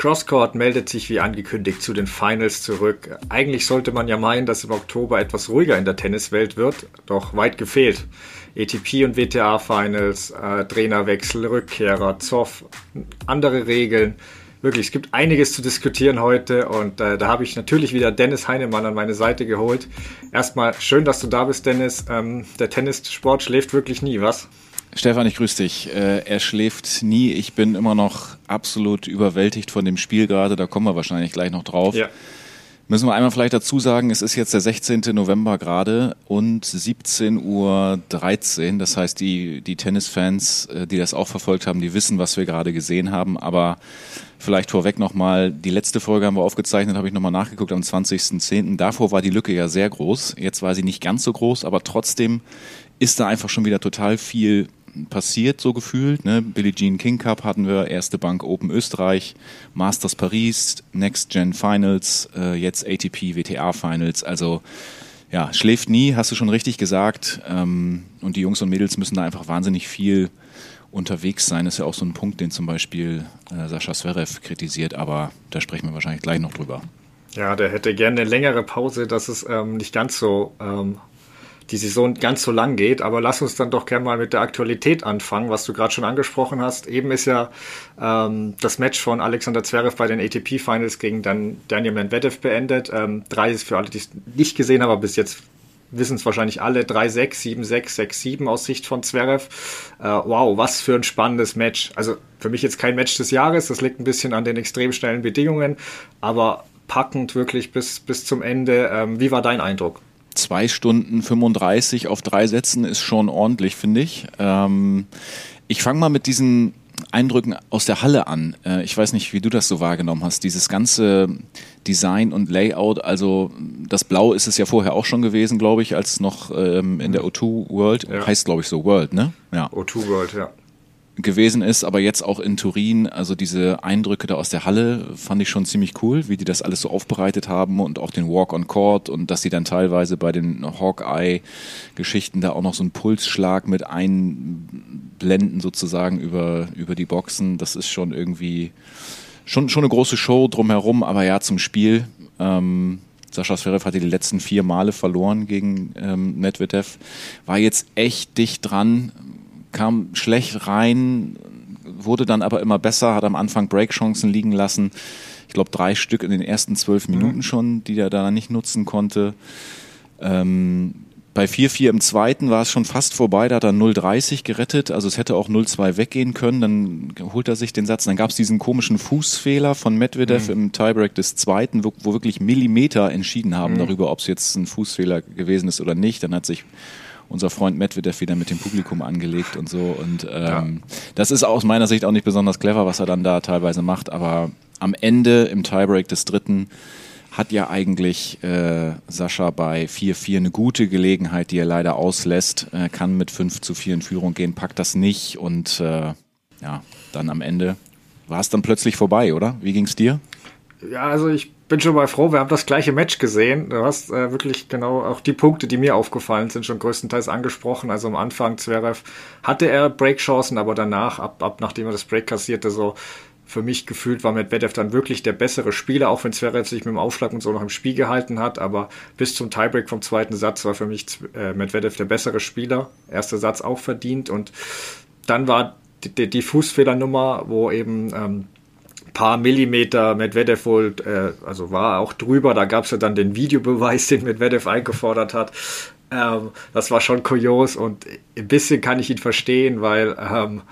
Crosscourt meldet sich wie angekündigt zu den Finals zurück. Eigentlich sollte man ja meinen, dass im Oktober etwas ruhiger in der Tenniswelt wird, doch weit gefehlt. ATP und WTA Finals, äh, Trainerwechsel, Rückkehrer, Zoff, andere Regeln. Wirklich, es gibt einiges zu diskutieren heute und äh, da habe ich natürlich wieder Dennis Heinemann an meine Seite geholt. Erstmal schön, dass du da bist, Dennis. Ähm, der Tennissport schläft wirklich nie, was? Stefan, ich grüße dich. Äh, er schläft nie. Ich bin immer noch absolut überwältigt von dem Spiel gerade. Da kommen wir wahrscheinlich gleich noch drauf. Ja. Müssen wir einmal vielleicht dazu sagen, es ist jetzt der 16. November gerade und 17.13 Uhr. Das heißt, die, die Tennisfans, äh, die das auch verfolgt haben, die wissen, was wir gerade gesehen haben. Aber vielleicht vorweg nochmal, die letzte Folge haben wir aufgezeichnet, habe ich nochmal nachgeguckt am 20.10. Davor war die Lücke ja sehr groß. Jetzt war sie nicht ganz so groß, aber trotzdem ist da einfach schon wieder total viel passiert, so gefühlt. Ne? Billie Jean King Cup hatten wir, erste Bank Open Österreich, Masters Paris, Next Gen Finals, äh, jetzt ATP WTA Finals. Also ja, schläft nie, hast du schon richtig gesagt. Ähm, und die Jungs und Mädels müssen da einfach wahnsinnig viel unterwegs sein. Das ist ja auch so ein Punkt, den zum Beispiel äh, Sascha Zverev kritisiert, aber da sprechen wir wahrscheinlich gleich noch drüber. Ja, der hätte gerne eine längere Pause, dass es ähm, nicht ganz so ähm, die Saison ganz so lang geht. Aber lass uns dann doch gerne mal mit der Aktualität anfangen, was du gerade schon angesprochen hast. Eben ist ja ähm, das Match von Alexander Zverev bei den ATP Finals gegen dann Daniel Medvedev beendet. Ähm, drei ist für alle, die es nicht gesehen haben, aber bis jetzt wissen es wahrscheinlich alle, 3-6, 7-6, 6-7 aus Sicht von Zverev. Äh, wow, was für ein spannendes Match. Also für mich jetzt kein Match des Jahres, das liegt ein bisschen an den extrem schnellen Bedingungen, aber packend wirklich bis, bis zum Ende. Ähm, wie war dein Eindruck? Zwei Stunden 35 auf drei Sätzen ist schon ordentlich, finde ich. Ähm, ich fange mal mit diesen Eindrücken aus der Halle an. Äh, ich weiß nicht, wie du das so wahrgenommen hast. Dieses ganze Design und Layout, also das Blau ist es ja vorher auch schon gewesen, glaube ich, als noch ähm, in der O2 World, ja. heißt glaube ich so World, ne? Ja. O2 World, ja gewesen ist, aber jetzt auch in Turin, also diese Eindrücke da aus der Halle fand ich schon ziemlich cool, wie die das alles so aufbereitet haben und auch den Walk on Court und dass sie dann teilweise bei den Hawkeye-Geschichten da auch noch so einen Pulsschlag mit einblenden sozusagen über, über die Boxen. Das ist schon irgendwie schon, schon eine große Show drumherum, aber ja, zum Spiel. Ähm, Sascha Zverev hatte die letzten vier Male verloren gegen ähm, Medvedev, war jetzt echt dicht dran, kam schlecht rein, wurde dann aber immer besser, hat am Anfang Breakchancen liegen lassen. Ich glaube, drei Stück in den ersten zwölf mhm. Minuten schon, die er da nicht nutzen konnte. Ähm, bei 4-4 im zweiten war es schon fast vorbei, da hat er 0-30 gerettet, also es hätte auch 0-2 weggehen können, dann holt er sich den Satz. Dann gab es diesen komischen Fußfehler von Medvedev mhm. im Tiebreak des zweiten, wo, wo wirklich Millimeter entschieden haben mhm. darüber, ob es jetzt ein Fußfehler gewesen ist oder nicht. Dann hat sich unser Freund Medvedev wieder mit dem Publikum angelegt und so. Und ähm, ja. das ist aus meiner Sicht auch nicht besonders clever, was er dann da teilweise macht. Aber am Ende im Tiebreak des dritten hat ja eigentlich äh, Sascha bei 4-4 eine gute Gelegenheit, die er leider auslässt. Er kann mit 5 zu 4 in Führung gehen, packt das nicht und äh, ja, dann am Ende war es dann plötzlich vorbei, oder? Wie ging es dir? Ja, also ich bin schon mal froh, wir haben das gleiche Match gesehen. Du hast äh, wirklich genau auch die Punkte, die mir aufgefallen sind, schon größtenteils angesprochen. Also am Anfang Zverev hatte er Breakchancen, aber danach, ab, ab nachdem er das Break kassierte, so für mich gefühlt war Medvedev dann wirklich der bessere Spieler, auch wenn Zverev sich mit dem Aufschlag und so noch im Spiel gehalten hat. Aber bis zum Tiebreak vom zweiten Satz war für mich äh, Medvedev der bessere Spieler. Erster Satz auch verdient und dann war die, die, die Fußfehlernummer, wo eben ähm, paar Millimeter Medvedev wohl, äh, also war auch drüber, da gab es ja dann den Videobeweis, den Medvedev eingefordert hat. Ähm, das war schon kurios und ein bisschen kann ich ihn verstehen, weil ähm,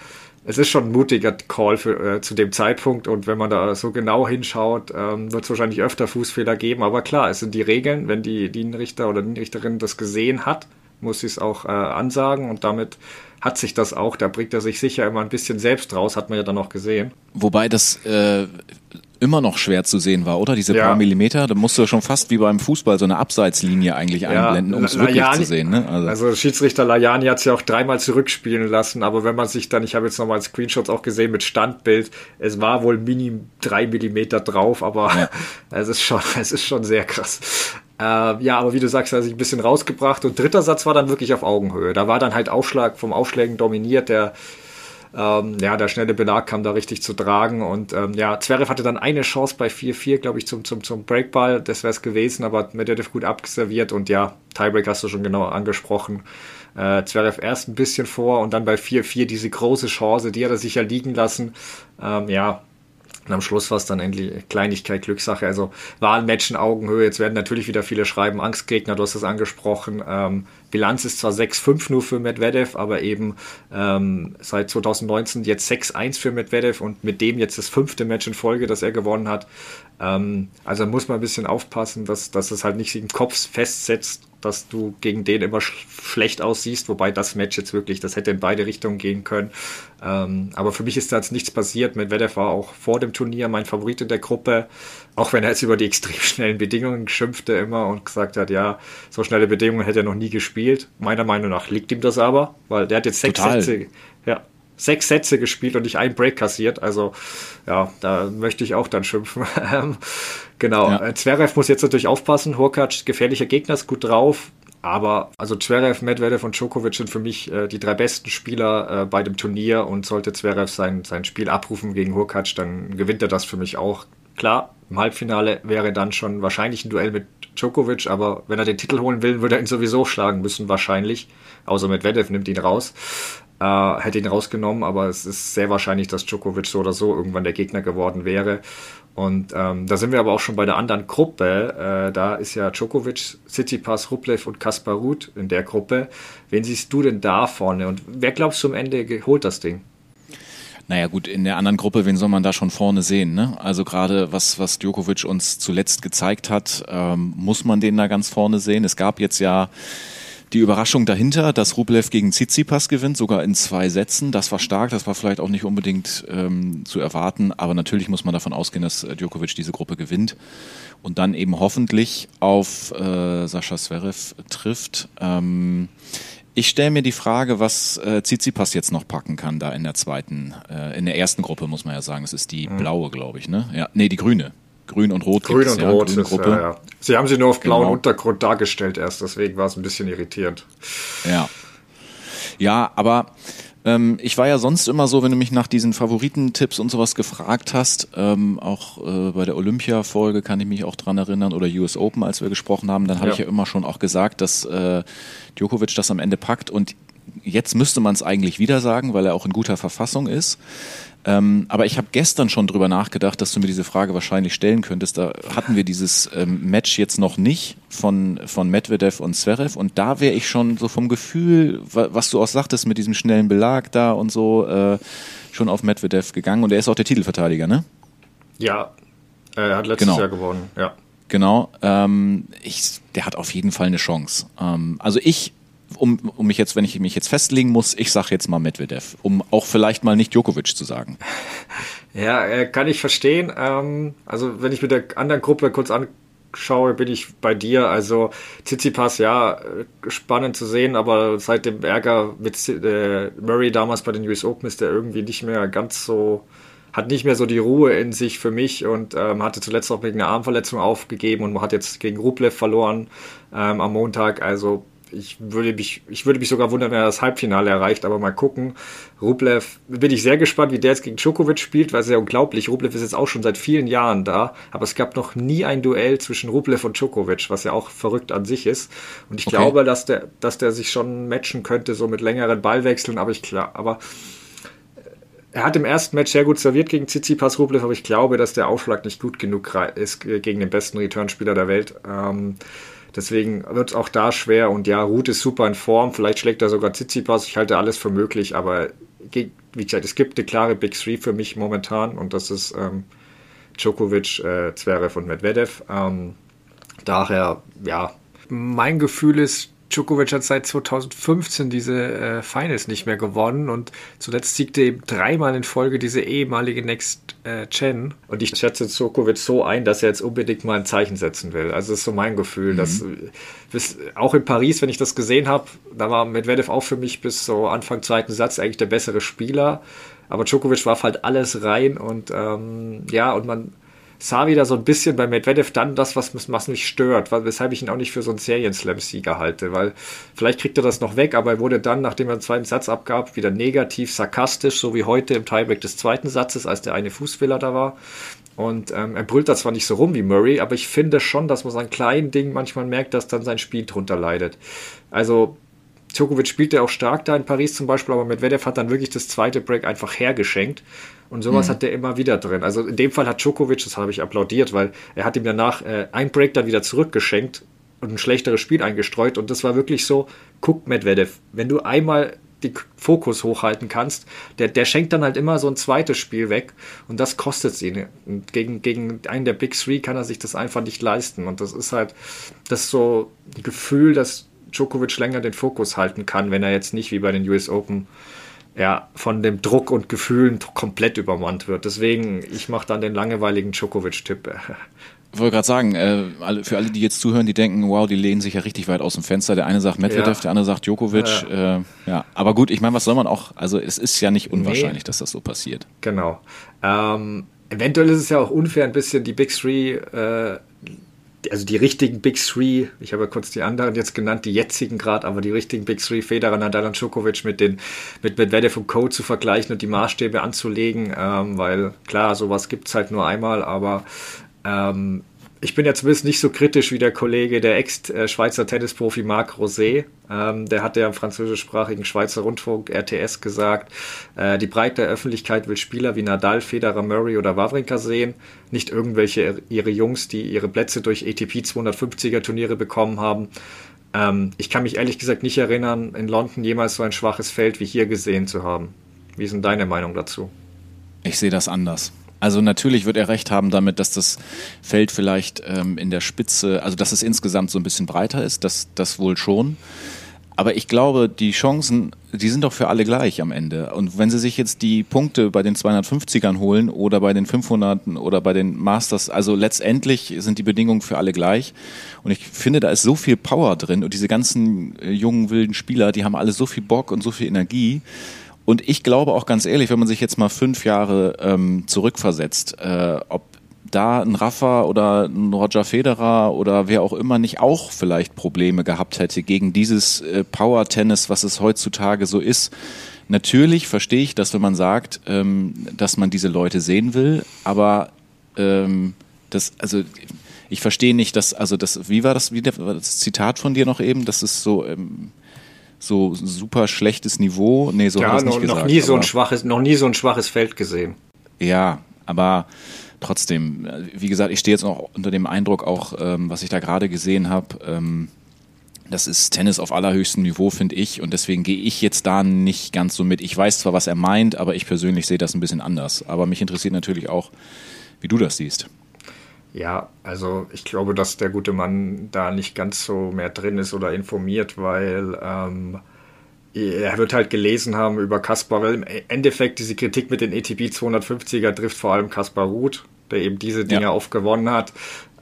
es ist schon ein mutiger Call für, äh, zu dem Zeitpunkt und wenn man da so genau hinschaut, ähm, wird es wahrscheinlich öfter Fußfehler geben, aber klar, es sind die Regeln, wenn die Linienrichter oder Linienrichterin das gesehen hat, muss sie es auch äh, ansagen und damit hat sich das auch. Da bringt er sich sicher immer ein bisschen selbst raus, hat man ja dann auch gesehen. Wobei das äh, immer noch schwer zu sehen war, oder? Diese ja. paar Millimeter, da musst du schon fast wie beim Fußball so eine Abseitslinie eigentlich ja. einblenden, um es wirklich zu sehen. Ne? Also. also Schiedsrichter Lajani hat es ja auch dreimal zurückspielen lassen, aber wenn man sich dann, ich habe jetzt nochmal Screenshots auch gesehen mit Standbild, es war wohl minim drei Millimeter drauf, aber ja. es ist schon, es ist schon sehr krass. Äh, ja, aber wie du sagst, er hat sich ein bisschen rausgebracht und dritter Satz war dann wirklich auf Augenhöhe. Da war dann halt Aufschlag vom Aufschlägen dominiert, der Ähm, ja, der schnelle Belag kam da richtig zu tragen und ähm, ja, Zverev hatte dann eine Chance bei 4-4, glaube ich, zum, zum, zum Breakball, das wäre es gewesen, aber Medvedev gut abserviert und ja, Tiebreak hast du schon genau angesprochen. Äh, Zverev erst ein bisschen vor und dann bei 4-4 diese große Chance, die hat er sich ja liegen lassen. Ähm, ja, und am Schluss war es dann endlich Kleinigkeit, Glückssache. Also war in Augenhöhe. Jetzt werden natürlich wieder viele schreiben, Angstgegner, du hast es angesprochen. Ähm, Bilanz ist zwar 6-5 nur für Medvedev, aber eben ähm, seit 2019 jetzt 6-1 für Medvedev und mit dem jetzt das fünfte Match in Folge, das er gewonnen hat. Ähm, also muss man ein bisschen aufpassen, dass, dass es halt nicht im Kopf festsetzt dass du gegen den immer sch schlecht aussiehst, wobei das Match jetzt wirklich, das hätte in beide Richtungen gehen können. Ähm, aber für mich ist da jetzt nichts passiert. Medvedev war auch vor dem Turnier mein Favorit in der Gruppe, auch wenn er jetzt über die extrem schnellen Bedingungen schimpfte immer und gesagt hat, ja, so schnelle Bedingungen hätte er noch nie gespielt. Meiner Meinung nach liegt ihm das aber, weil der hat jetzt sechs Total. Sätze, ja, sechs Sätze gespielt und nicht einen Break kassiert. Also ja, da möchte ich auch dann schimpfen. Genau. Ja. Äh, Zverev muss jetzt natürlich aufpassen. Hurkacz, gefährlicher Gegner, ist gut drauf. Aber also Zverev, Medvedev und Djokovic sind für mich äh, die drei besten Spieler äh, bei dem Turnier und sollte Zverev sein, sein Spiel abrufen gegen Hurkacz, dann gewinnt er das für mich auch. Klar, im Halbfinale wäre dann schon wahrscheinlich ein Duell mit Djokovic, aber wenn er den Titel holen will, würde er ihn sowieso schlagen müssen, wahrscheinlich. Außer Medvedev nimmt ihn raus äh, hätte ihn rausgenommen, aber es ist sehr wahrscheinlich, dass Djokovic so oder so irgendwann der Gegner geworden wäre. Und ähm, da sind wir aber auch schon bei der anderen Gruppe. Äh, da ist ja Djokovic, Tsitsipas, Rublev und Kaspar Ruth in der Gruppe. Wen siehst du denn da vorne? Und wer glaubst du am Ende holt das Ding? Naja gut, in der anderen Gruppe, wen soll man da schon vorne sehen? Ne? Also gerade was, was Djokovic uns zuletzt gezeigt hat, ähm, muss man den da ganz vorne sehen. Es gab jetzt ja die Überraschung dahinter, dass Rublev gegen Tsitsipas gewinnt, sogar in zwei Sätzen, das war stark, das war vielleicht auch nicht unbedingt ähm, zu erwarten, aber natürlich muss man davon ausgehen, dass äh, Djokovic diese Gruppe gewinnt und dann eben hoffentlich auf äh, Sascha Zverev trifft. Ähm, ich stelle mir die Frage, was äh, Tsitsipas jetzt noch packen kann da in der zweiten, äh, in der ersten Gruppe, muss man ja sagen. Es ist die mhm. blaue, glaube ich, ne? Ja, nee, die grüne. Grün und Rot. Grün und ja, Rot. Ist, Gruppe. Ja, ja. Sie haben sie nur auf blauen genau. Untergrund dargestellt erst, deswegen war es ein bisschen irritierend. Ja. Ja, aber ähm, ich war ja sonst immer so, wenn du mich nach diesen Favoritentipps und sowas gefragt hast, ähm, auch äh, bei der Olympia-Folge kann ich mich auch dran erinnern oder US Open, als wir gesprochen haben, dann habe ich ja immer schon auch gesagt, dass äh, Djokovic das am Ende packt und jetzt müsste man es eigentlich wieder sagen, weil er auch in guter Verfassung ist. Ähm, aber ich habe gestern schon drüber nachgedacht, dass du mir diese Frage wahrscheinlich stellen könntest. Da hatten wir dieses ähm, Match jetzt noch nicht von, von Medvedev und Zverev und da wäre ich schon so vom Gefühl, was du auch sagtest mit diesem schnellen Belag da und so, äh, schon auf Medvedev gegangen und er ist auch der Titelverteidiger, ne? Ja, er hat letztes genau. Jahr gewonnen, ja. Genau, ähm, ich, der hat auf jeden Fall eine Chance. Ähm, also ich um, um mich jetzt, wenn ich mich jetzt festlegen muss, ich sage jetzt mal Medvedev, um auch vielleicht mal nicht Djokovic zu sagen. Ja, äh, kann ich verstehen. Ähm, also wenn ich mit der anderen Gruppe kurz anschaue, bin ich bei dir. Also Tsitsipas, ja, äh, spannend zu sehen, aber seit dem Ärger mit äh, Murray damals bei den US Open ist er irgendwie nicht mehr ganz so hat nicht mehr so die Ruhe in sich für mich und ähm, hatte zuletzt auch wegen einer Armverletzung aufgegeben und hat jetzt gegen Rublev verloren ähm, am Montag. Also ich würde mich, ich würde mich sogar wundern, wenn er das Halbfinale erreicht, aber mal gucken. Rublev, bin ich sehr gespannt, wie der jetzt gegen Djokovic spielt, weil es ja unglaublich. Rublev ist jetzt auch schon seit vielen Jahren da, aber es gab noch nie ein Duell zwischen Rublev und Djokovic, was ja auch verrückt an sich ist. Und ich okay. glaube, dass der, dass der sich schon matchen könnte, so mit längeren Ballwechseln, aber ich klar, aber er hat im ersten Match sehr gut serviert gegen Tsitsipas Rublev, aber ich glaube, dass der Aufschlag nicht gut genug ist gegen den besten Returnspieler der Welt. Ähm, Deswegen wird es auch da schwer. Und ja, Ruth ist super in Form. Vielleicht schlägt er sogar Tsitsipas. Ich halte alles für möglich. Aber wie gesagt, es gibt eine klare Big Three für mich momentan. Und das ist ähm, Djokovic, äh, Zverev und Medvedev. Ähm, daher, ja, mein Gefühl ist, Djokovic hat seit 2015 diese äh, Finals nicht mehr gewonnen und zuletzt siegte eben dreimal in Folge diese ehemalige Next äh, Chen. Und ich schätze Djokovic so ein, dass er jetzt unbedingt mal ein Zeichen setzen will. Also das ist so mein Gefühl. Mhm. Dass, bis, auch in Paris, wenn ich das gesehen habe, da war Medvedev auch für mich bis so Anfang zweiten Satz eigentlich der bessere Spieler. Aber Djokovic warf halt alles rein und ähm, ja, und man sah wieder so ein bisschen bei Medvedev dann das, was, was mich stört, weshalb ich ihn auch nicht für so einen Serien-Slam-Sieger halte, weil vielleicht kriegt er das noch weg, aber er wurde dann, nachdem er den zweiten Satz abgab, wieder negativ, sarkastisch, so wie heute im Tiebreak des zweiten Satzes, als der eine Fußfehler da war. Und ähm, er brüllt da zwar nicht so rum wie Murray, aber ich finde schon, dass man so ein kleinen Ding manchmal merkt, dass dann sein Spiel drunter leidet. Also Djokovic spielt ja auch stark da in Paris zum Beispiel, aber Medvedev hat dann wirklich das zweite Break einfach hergeschenkt. Und sowas mhm. hat der immer wieder drin. Also in dem Fall hat Djokovic, das habe ich applaudiert, weil er hat ihm danach äh, ein Break dann wieder zurückgeschenkt und ein schlechteres Spiel eingestreut. Und das war wirklich so, guck Medvedev, wenn du einmal den Fokus hochhalten kannst, der, der schenkt dann halt immer so ein zweites Spiel weg und das kostet ihn. Und gegen, gegen einen der Big Three kann er sich das einfach nicht leisten. Und das ist halt, das ist so ein Gefühl, dass Djokovic länger den Fokus halten kann, wenn er jetzt nicht wie bei den US Open ja, von dem Druck und Gefühlen komplett übermannt wird. Deswegen, ich mache dann den langweiligen Djokovic-Tipp. Ich wollte gerade sagen, äh, für alle, die jetzt zuhören, die denken, wow, die lehnen sich ja richtig weit aus dem Fenster. Der eine sagt Medvedev, ja. der andere sagt Djokovic. Ja. Äh, ja. Aber gut, ich meine, was soll man auch, also es ist ja nicht unwahrscheinlich, nee. dass das so passiert. Genau. Ähm, eventuell ist es ja auch unfair, ein bisschen die Big Three äh, also die richtigen Big Three, ich habe ja kurz die anderen jetzt genannt, die jetzigen gerade, aber die richtigen Big Three, Federer, Nadal und Djokovic mit den mit Medvedev und Co. zu vergleichen und die Maßstäbe anzulegen, ähm, weil klar, sowas gibt es halt nur einmal, aber ähm, ich bin ja zumindest nicht so kritisch wie der Kollege, der Ex-Schweizer Tennisprofi Marc Rosé. Ähm, der hat ja im französischsprachigen Schweizer Rundfunk RTS gesagt, äh, die breite Öffentlichkeit will Spieler wie Nadal, Federer, Murray oder Wawrinka sehen, nicht irgendwelche ihre Jungs, die ihre Plätze durch ATP 250er Turniere bekommen haben. Ähm, ich kann mich ehrlich gesagt nicht erinnern, in London jemals so ein schwaches Feld wie hier gesehen zu haben. Wie ist denn deine Meinung dazu? Ich sehe das anders. Also natürlich wird er recht haben damit, dass das Feld vielleicht ähm, in der Spitze, also dass es insgesamt so ein bisschen breiter ist, das, das wohl schon. Aber ich glaube, die Chancen, die sind doch für alle gleich am Ende. Und wenn sie sich jetzt die Punkte bei den 250ern holen oder bei den 500 oder bei den Masters, also letztendlich sind die Bedingungen für alle gleich. Und ich finde, da ist so viel Power drin und diese ganzen äh, jungen, wilden Spieler, die haben alle so viel Bock und so viel Energie. Und ich glaube auch ganz ehrlich, wenn man sich jetzt mal fünf Jahre ähm, zurückversetzt, äh, ob da ein Rafa oder ein Roger Federer oder wer auch immer nicht auch vielleicht Probleme gehabt hätte gegen dieses äh, Power-Tennis, was es heutzutage so ist. Natürlich verstehe ich das, wenn man sagt, ähm, dass man diese Leute sehen will, aber ähm, das, also ich verstehe nicht, dass, also das, wie war das, wie das Zitat von dir noch eben, das ist so, ähm, so super schlechtes Niveau. Nee, so ja, noch, nicht gesagt, noch nie so ein schwaches, noch nie so ein schwaches Feld gesehen. Ja, aber trotzdem, wie gesagt, ich stehe jetzt noch unter dem Eindruck auch, ähm, was ich da gerade gesehen habe. Ähm, das ist Tennis auf allerhöchstem Niveau, finde ich. Und deswegen gehe ich jetzt da nicht ganz so mit. Ich weiß zwar, was er meint, aber ich persönlich sehe das ein bisschen anders. Aber mich interessiert natürlich auch, wie du das siehst. Ja, also ich glaube, dass der gute Mann da nicht ganz so mehr drin ist oder informiert, weil ähm, er wird halt gelesen haben über Kaspar, weil im Endeffekt diese Kritik mit den ATP 250er trifft vor allem Kaspar Ruth, der eben diese Dinge ja. aufgewonnen hat,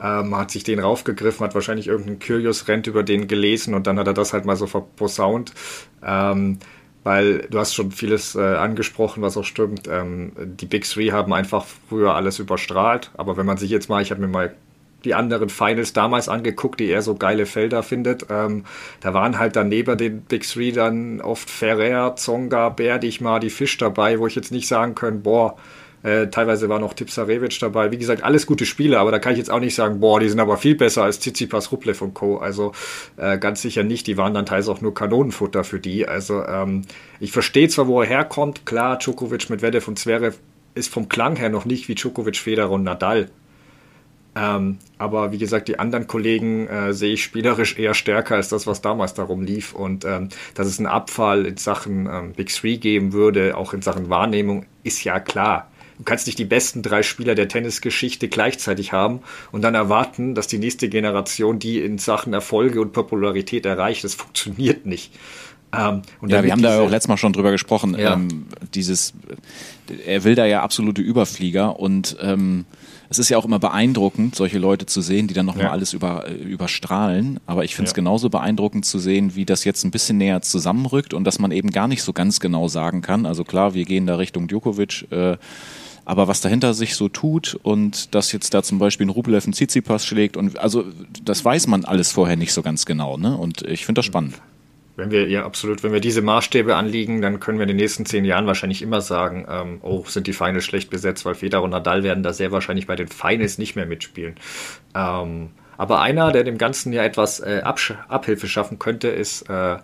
ähm, hat sich den raufgegriffen, hat wahrscheinlich irgendeinen Curious-Rent über den gelesen und dann hat er das halt mal so verposaunt. Ähm, weil du hast schon vieles äh, angesprochen, was auch stimmt. Ähm, die Big Three haben einfach früher alles überstrahlt, aber wenn man sich jetzt mal, ich habe mir mal die anderen Finals damals angeguckt, die er so geile Felder findet. Ähm, da waren halt dann neben den Big Three dann oft Ferrer, Zonga, Berdich, die Fisch dabei, wo ich jetzt nicht sagen können, boah, äh, teilweise war noch Tipsarevic dabei. Wie gesagt, alles gute Spiele, aber da kann ich jetzt auch nicht sagen, boah, die sind aber viel besser als Tsitsipas, Rublev und Co. Also äh, ganz sicher nicht. Die waren dann teils auch nur Kanonenfutter für die. Also ähm, ich verstehe zwar, wo er herkommt. Klar, Djokovic mit Vedev und Zverev ist vom Klang her noch nicht wie Djokovic, Federer und Nadal. Ähm, aber wie gesagt, die anderen Kollegen äh, sehe ich spielerisch eher stärker als das, was damals darum lief. Und ähm, dass es einen Abfall in Sachen ähm, Big Three geben würde, auch in Sachen Wahrnehmung, ist ja klar. Du kannst nicht die besten drei Spieler der Tennisgeschichte gleichzeitig haben und dann erwarten, dass die nächste Generation die in Sachen Erfolge und Popularität erreicht. Das funktioniert nicht. Ähm, ja, wir haben da auch letztes Mal schon drüber gesprochen. Ja. Ähm, dieses, er will da ja absolute Überflieger und ähm, es ist ja auch immer beeindruckend, solche Leute zu sehen, die dann nochmal ja. alles über, äh, überstrahlen. Aber ich finde es ja. genauso beeindruckend zu sehen, wie das jetzt ein bisschen näher zusammenrückt und dass man eben gar nicht so ganz genau sagen kann. Also klar, wir gehen da Richtung Djokovic. Äh, Aber was dahinter sich so tut und dass jetzt da zum Beispiel ein Rublev einen Tsitsipas schlägt und also das weiß man alles vorher nicht so ganz genau, ne? Und ich finde das spannend. Wenn wir, ja, absolut, wenn wir diese Maßstäbe anliegen, dann können wir in den nächsten zehn Jahren wahrscheinlich immer sagen, ähm, oh, sind die Finals schlecht besetzt, weil Federer und Nadal werden da sehr wahrscheinlich bei den Finals nicht mehr mitspielen. Ähm, aber einer, der dem Ganzen ja etwas äh, Abhilfe schaffen könnte, ist äh,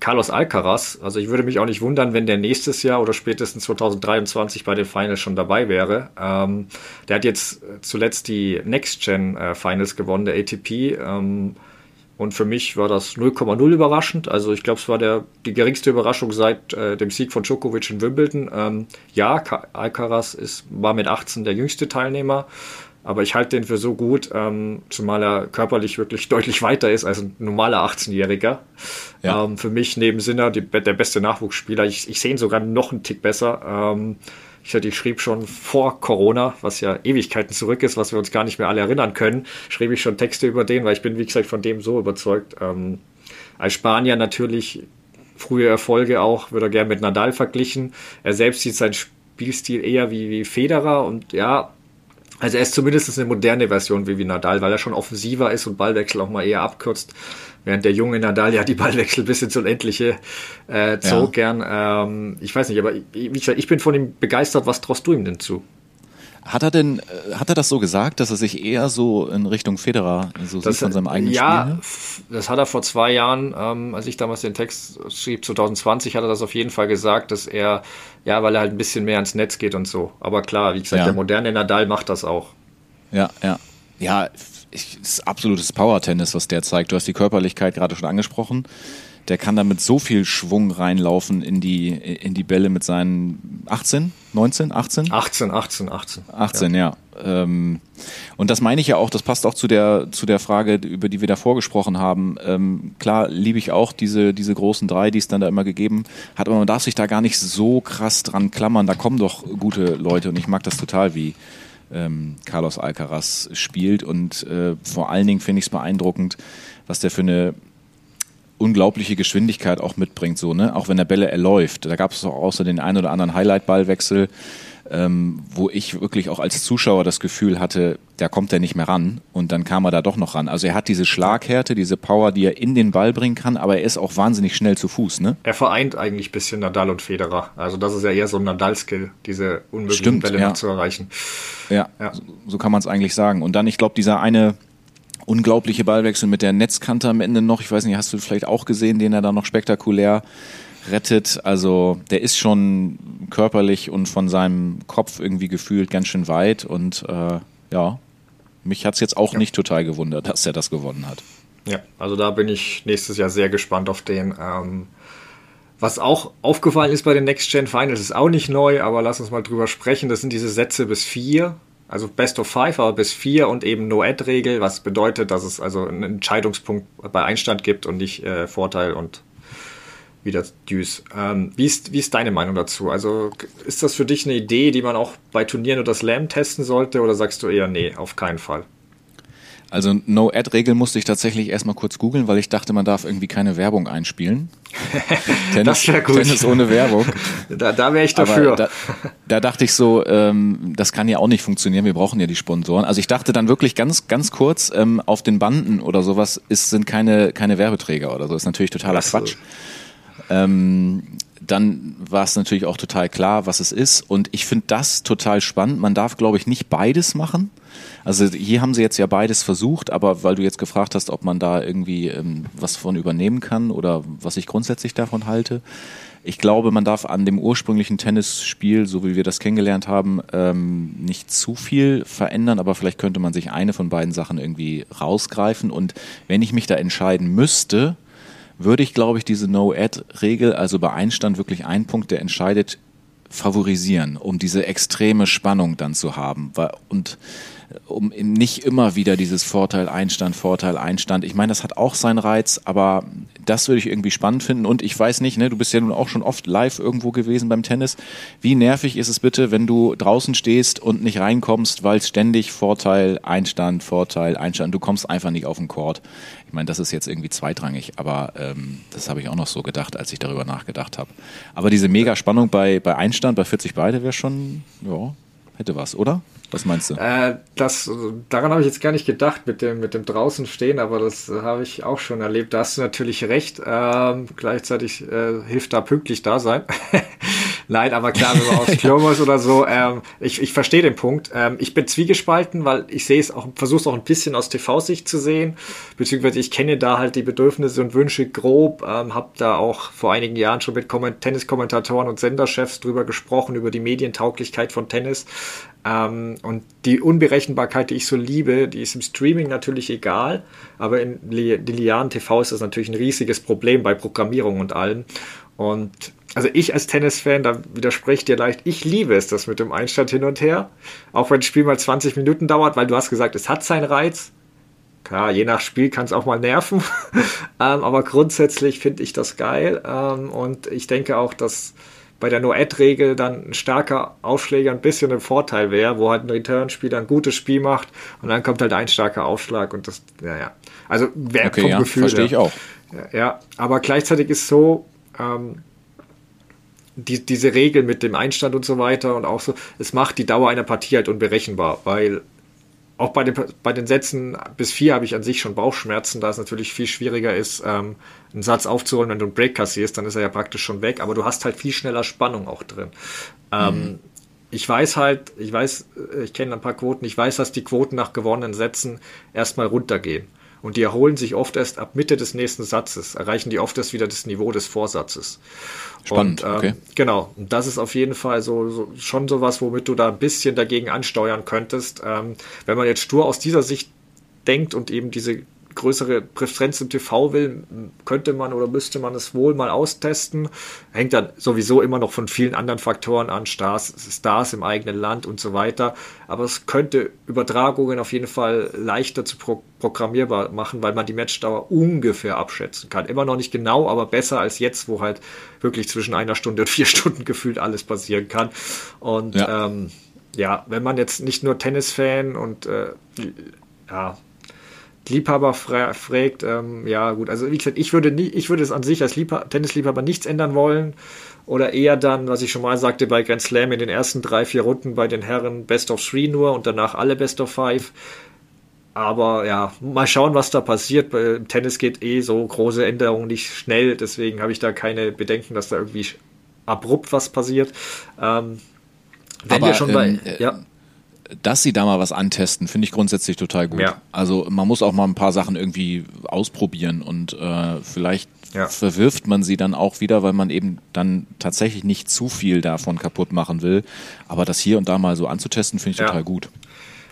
Carlos Alcaraz. Also ich würde mich auch nicht wundern, wenn der nächstes Jahr oder spätestens 2023 bei den Finals schon dabei wäre. Ähm, der hat jetzt zuletzt die Next Gen äh, gewonnen, der ATP. Ähm, und für mich war das 0,0 überraschend. Also ich glaube, es war der, die geringste Überraschung seit äh, dem Sieg von Djokovic in Wimbledon. Ähm, ja, Alcaraz ist, war mit 18 der jüngste Teilnehmer. Aber ich halte den für so gut, ähm, zumal er körperlich wirklich deutlich weiter ist als ein normaler 18-Jähriger. Ja. Ähm, für mich neben Sinner die, der beste Nachwuchsspieler. Ich, ich sehe ihn sogar noch einen Tick besser. Ähm, ich, ich schrieb schon vor Corona, was ja Ewigkeiten zurück ist, was wir uns gar nicht mehr alle erinnern können, schrieb ich schon Texte über den, weil ich bin, wie gesagt, von dem so überzeugt. Ähm, als Spanier natürlich frühe Erfolge auch, wird er gern mit Nadal verglichen. Er selbst sieht seinen Spielstil eher wie, wie Federer und ja, also er ist zumindest eine moderne Version wie, wie Nadal, weil er schon offensiver ist und Ballwechsel auch mal eher abkürzt, während der junge Nadal ja die Ballwechsel bis ins Unendliche äh, zog ja. gern. Ähm, ich weiß nicht, aber wie gesagt, ich bin von ihm begeistert. Was traust du ihm denn zu? Hat er denn, äh, hat er das so gesagt, dass er sich eher so in Richtung Federer so das, sieht von seinem eigenen ja, Spiel? Ja, das hat er vor zwei Jahren, ähm, als ich damals den Text schrieb, 2020, hat er das auf jeden Fall gesagt, dass er, ja, weil er halt ein bisschen mehr ans Netz geht und so. Aber klar, wie gesagt, ja. der moderne Nadal macht das auch. Ja, ja. Ja, ich, ist absolutes Power-Tennis, was der zeigt. Du hast die Körperlichkeit gerade schon angesprochen der kann da mit so viel Schwung reinlaufen in die, in die Bälle mit seinen 18, 19, 18? 18, 18, 18. 18, ja. ja. Ähm, und das meine ich ja auch, das passt auch zu der, zu der Frage, über die wir davor gesprochen haben. Ähm, klar liebe ich auch diese, diese großen drei, die es dann da immer gegeben hat, aber man darf sich da gar nicht so krass dran klammern. Da kommen doch gute Leute und ich mag das total, wie ähm, Carlos Alcaraz spielt und äh, vor allen Dingen finde ich es beeindruckend, was der für eine unglaubliche Geschwindigkeit auch mitbringt, so, ne? Auch wenn der Bälle erläuft. Da gab es auch außer den einen oder anderen Highlight-Ballwechsel, ähm, wo ich wirklich auch als Zuschauer das Gefühl hatte, da kommt er nicht mehr ran und dann kam er da doch noch ran. Also er hat diese Schlaghärte, diese Power, die er in den Ball bringen kann, aber er ist auch wahnsinnig schnell zu Fuß, ne? Er vereint eigentlich ein bisschen Nadal und Federer. Also das ist ja eher so ein Nadal-Skill, diese unmöglichen Stimmt, Bälle ja. zu erreichen. Ja, ja. so, so kann man es eigentlich sagen. Und dann, ich glaube, dieser eine unglaubliche Ballwechsel mit der Netzkante am Ende noch. Ich weiß nicht, hast du vielleicht auch gesehen, den er da noch spektakulär rettet. Also der ist schon körperlich und von seinem Kopf irgendwie gefühlt ganz schön weit. Und äh, ja, mich hat es jetzt auch ja. nicht total gewundert, dass er das gewonnen hat. Ja, also da bin ich nächstes Jahr sehr gespannt auf den. Ähm, was auch aufgefallen ist bei den Next Gen Finals, ist auch nicht neu, aber lass uns mal drüber sprechen. Das sind diese Sätze bis vier. Also Best of Five, aber bis vier und eben No-Ad-Regel, was bedeutet, dass es also einen Entscheidungspunkt bei Einstand gibt und nicht äh, Vorteil und wieder Deuce. Ähm, wie, ist, wie ist deine Meinung dazu? Also ist das für dich eine Idee, die man auch bei Turnieren oder Slam testen sollte oder sagst du eher, nee, auf keinen Fall? Also No-Ad-Regel musste ich tatsächlich erstmal kurz googeln, weil ich dachte, man darf irgendwie keine Werbung einspielen. Tennis, das gut. Tennis ohne Werbung. Da, da wäre ich dafür. Da, da, dachte ich so, ähm, das kann ja auch nicht funktionieren, wir brauchen ja die Sponsoren. Also ich dachte dann wirklich ganz, ganz kurz, ähm, auf den Banden oder sowas ist, sind keine, keine Werbeträger oder so. Das ist natürlich totaler so. Quatsch. Ähm, dann war es natürlich auch total klar, was es ist. Und ich finde das total spannend. Man darf, glaube ich, nicht beides machen. Also hier haben sie jetzt ja beides versucht, aber weil du jetzt gefragt hast, ob man da irgendwie ähm, was von übernehmen kann oder was ich grundsätzlich davon halte. Ich glaube, man darf an dem ursprünglichen Tennisspiel, so wie wir das kennengelernt haben, ähm, nicht zu viel verändern, aber vielleicht könnte man sich eine von beiden Sachen irgendwie rausgreifen. Und wenn ich mich da entscheiden müsste, würde ich, glaube ich, diese No-Ad-Regel, also bei Einstand wirklich ein Punkt, der entscheidet, favorisieren, um diese extreme Spannung dann zu haben. Und um nicht immer wieder dieses Vorteil, Einstand, Vorteil, Einstand. Ich meine, das hat auch seinen Reiz, aber das würde ich irgendwie spannend finden. Und ich weiß nicht, ne, du bist ja nun auch schon oft live irgendwo gewesen beim Tennis. Wie nervig ist es bitte, wenn du draußen stehst und nicht reinkommst, weil es ständig Vorteil, Einstand, Vorteil, Einstand, du kommst einfach nicht auf den Court. Ich meine, das ist jetzt irgendwie zweitrangig, aber ähm, das habe ich auch noch so gedacht, als ich darüber nachgedacht habe. Aber diese Mega-Spannung bei, bei Einstand, bei 40 beide wäre schon, ja, hätte was, oder? Was meinst du? Äh, das, daran habe ich jetzt gar nicht gedacht mit dem, mit dem draußen stehen, aber das habe ich auch schon erlebt. Da hast du natürlich recht. Ähm, gleichzeitig äh, hilft da pünktlich da sein. Nein, aber klar, wenn man aufs Klo muss oder so, ähm, ich, ich verstehe den Punkt. Ähm, ich bin zwiegespalten, weil ich sehe es auch, versuche es auch ein bisschen aus TV-Sicht zu sehen, beziehungsweise ich kenne da halt die Bedürfnisse und Wünsche grob, ähm, habe da auch vor einigen Jahren schon mit Tenniskommentatoren und Senderchefs drüber gesprochen, über die Medientauglichkeit von Tennis. Ähm, und die Unberechenbarkeit, die ich so liebe, die ist im Streaming natürlich egal, aber in linearen TV ist das natürlich ein riesiges Problem bei Programmierung und allem. Und also ich als Tennisfan, da widerspreche ich dir leicht, ich liebe es, das mit dem Einstand hin und her. Auch wenn das Spiel mal 20 Minuten dauert, weil du hast gesagt, es hat seinen Reiz. Klar, je nach Spiel kann es auch mal nerven. ähm, aber grundsätzlich finde ich das geil. Ähm, und ich denke auch, dass bei der No-Ad-Regel dann ein starker Aufschläger ein bisschen ein Vorteil wäre, wo halt ein Return-Spieler ein gutes Spiel macht und dann kommt halt ein starker Aufschlag und das, naja. Also wäre okay, vom ja, Gefühl. Verstehe ich auch. Ja, aber gleichzeitig ist so, ähm, die, diese Regel mit dem Einstand und so weiter und auch so, es macht die Dauer einer Partie halt unberechenbar, weil auch bei den, bei den Sätzen bis vier habe ich an sich schon Bauchschmerzen, da es natürlich viel schwieriger ist, ähm, einen Satz aufzuholen, wenn du einen Break kassierst, dann ist er ja praktisch schon weg, aber du hast halt viel schneller Spannung auch drin. Ähm, mhm. Ich weiß halt, ich weiß, äh, ich kenne ein paar Quoten, ich weiß, dass die Quoten nach gewonnenen Sätzen erstmal runtergehen. Und die erholen sich oft erst ab Mitte des nächsten Satzes, erreichen die oft erst wieder das Niveau des Vorsatzes. Spannend, und, ähm, okay. Genau, und das ist auf jeden Fall so, so schon sowas, womit du da ein bisschen dagegen ansteuern könntest. Ähm, wenn man jetzt stur aus dieser Sicht denkt und eben diese größere Präferenz im TV will, könnte man oder müsste man es wohl mal austesten. Hängt dann sowieso immer noch von vielen anderen Faktoren an, Stars, Stars im eigenen Land und so weiter. Aber es könnte Übertragungen auf jeden Fall leichter zu pro programmierbar machen, weil man die Matchdauer ungefähr abschätzen kann. Immer noch nicht genau, aber besser als jetzt, wo halt wirklich zwischen einer Stunde und vier Stunden gefühlt alles passieren kann. Und ja, ähm, ja wenn man jetzt nicht nur Tennisfan und äh, ja, Liebhaber fra fragt, ähm, ja gut, also wie gesagt, ich würde nie, ich würde es an sich als Liebha Tennisliebhaber nichts ändern wollen. Oder eher dann, was ich schon mal sagte, bei Grand Slam in den ersten drei, vier Runden bei den Herren Best of Three nur und danach alle Best of Five. Aber ja, mal schauen, was da passiert. Im Tennis geht eh so große Änderungen nicht schnell, deswegen habe ich da keine Bedenken, dass da irgendwie abrupt was passiert. Ähm, wenn Aber, wir schon bei, ähm, ja dass sie da mal was antesten, finde ich grundsätzlich total gut. Ja. Also man muss auch mal ein paar Sachen irgendwie ausprobieren und äh, vielleicht ja. verwirft man sie dann auch wieder, weil man eben dann tatsächlich nicht zu viel davon kaputt machen will. Aber das hier und da mal so anzutesten, finde ich ja. total gut.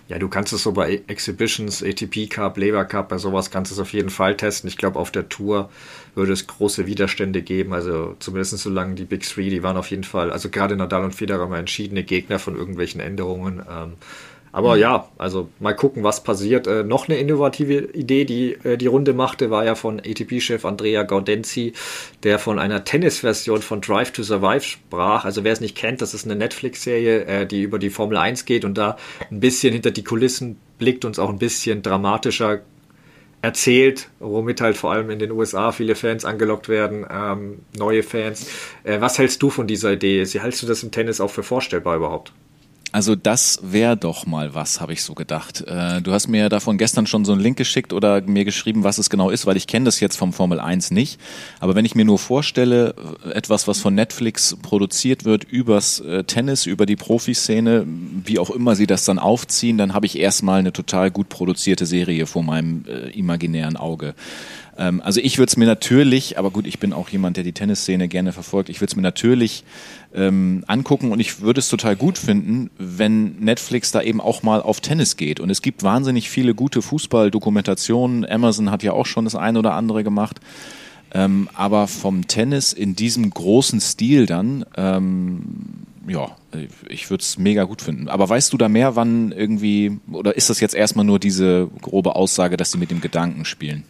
Ja, du kannst es so bei Exhibitions, ATP Cup, Lever Cup, bei sowas kannst du es auf jeden Fall testen. Ich glaube, auf der Tour würde es große Widerstände geben. Also zumindest solange die Big Three, die waren auf jeden Fall, also gerade Nadal und Federer mal entschiedene Gegner von irgendwelchen Änderungen. Ähm, aber mhm. ja, also mal gucken, was passiert. Äh, noch eine innovative Idee, die äh, die Runde machte, war ja von ATP-Chef Andrea Gaudenzi, der von einer Tennis-Version von Drive to Survive sprach. Also wer es nicht kennt, das ist eine Netflix-Serie, äh, die über die Formel 1 geht und da ein bisschen hinter die Kulissen blickt und es auch ein bisschen dramatischer erzählt, womit halt vor allem in den USA viele Fans angelockt werden, ähm, neue Fans. Äh, was hältst du von dieser Idee? Hältst du das im Tennis auch für vorstellbar überhaupt? Also das wäre doch mal was, habe ich so gedacht. Äh, du hast mir davon gestern schon so einen Link geschickt oder mir geschrieben, was es genau ist, weil ich kenne das jetzt vom Formel 1 nicht. Aber wenn ich mir nur vorstelle, äh, etwas, was von Netflix produziert wird, übers äh, Tennis, über die Profiszene, wie auch immer sie das dann aufziehen, dann habe ich erstmal eine total gut produzierte Serie vor meinem äh, imaginären Auge. Ähm, also ich würde es mir natürlich, aber gut, ich bin auch jemand, der die Tennisszene gerne verfolgt, ich würde es mir natürlich ähm, angucken und ich würde es total gut finden, wenn Netflix da eben auch mal auf Tennis geht. Und es gibt wahnsinnig viele gute Fußballdokumentationen. Amazon hat ja auch schon das eine oder andere gemacht. Ähm, aber vom Tennis in diesem großen Stil dann, ähm, ja, ich würde es mega gut finden. Aber weißt du da mehr, wann irgendwie, oder ist das jetzt erstmal nur diese grobe Aussage, dass sie mit dem Gedanken spielen?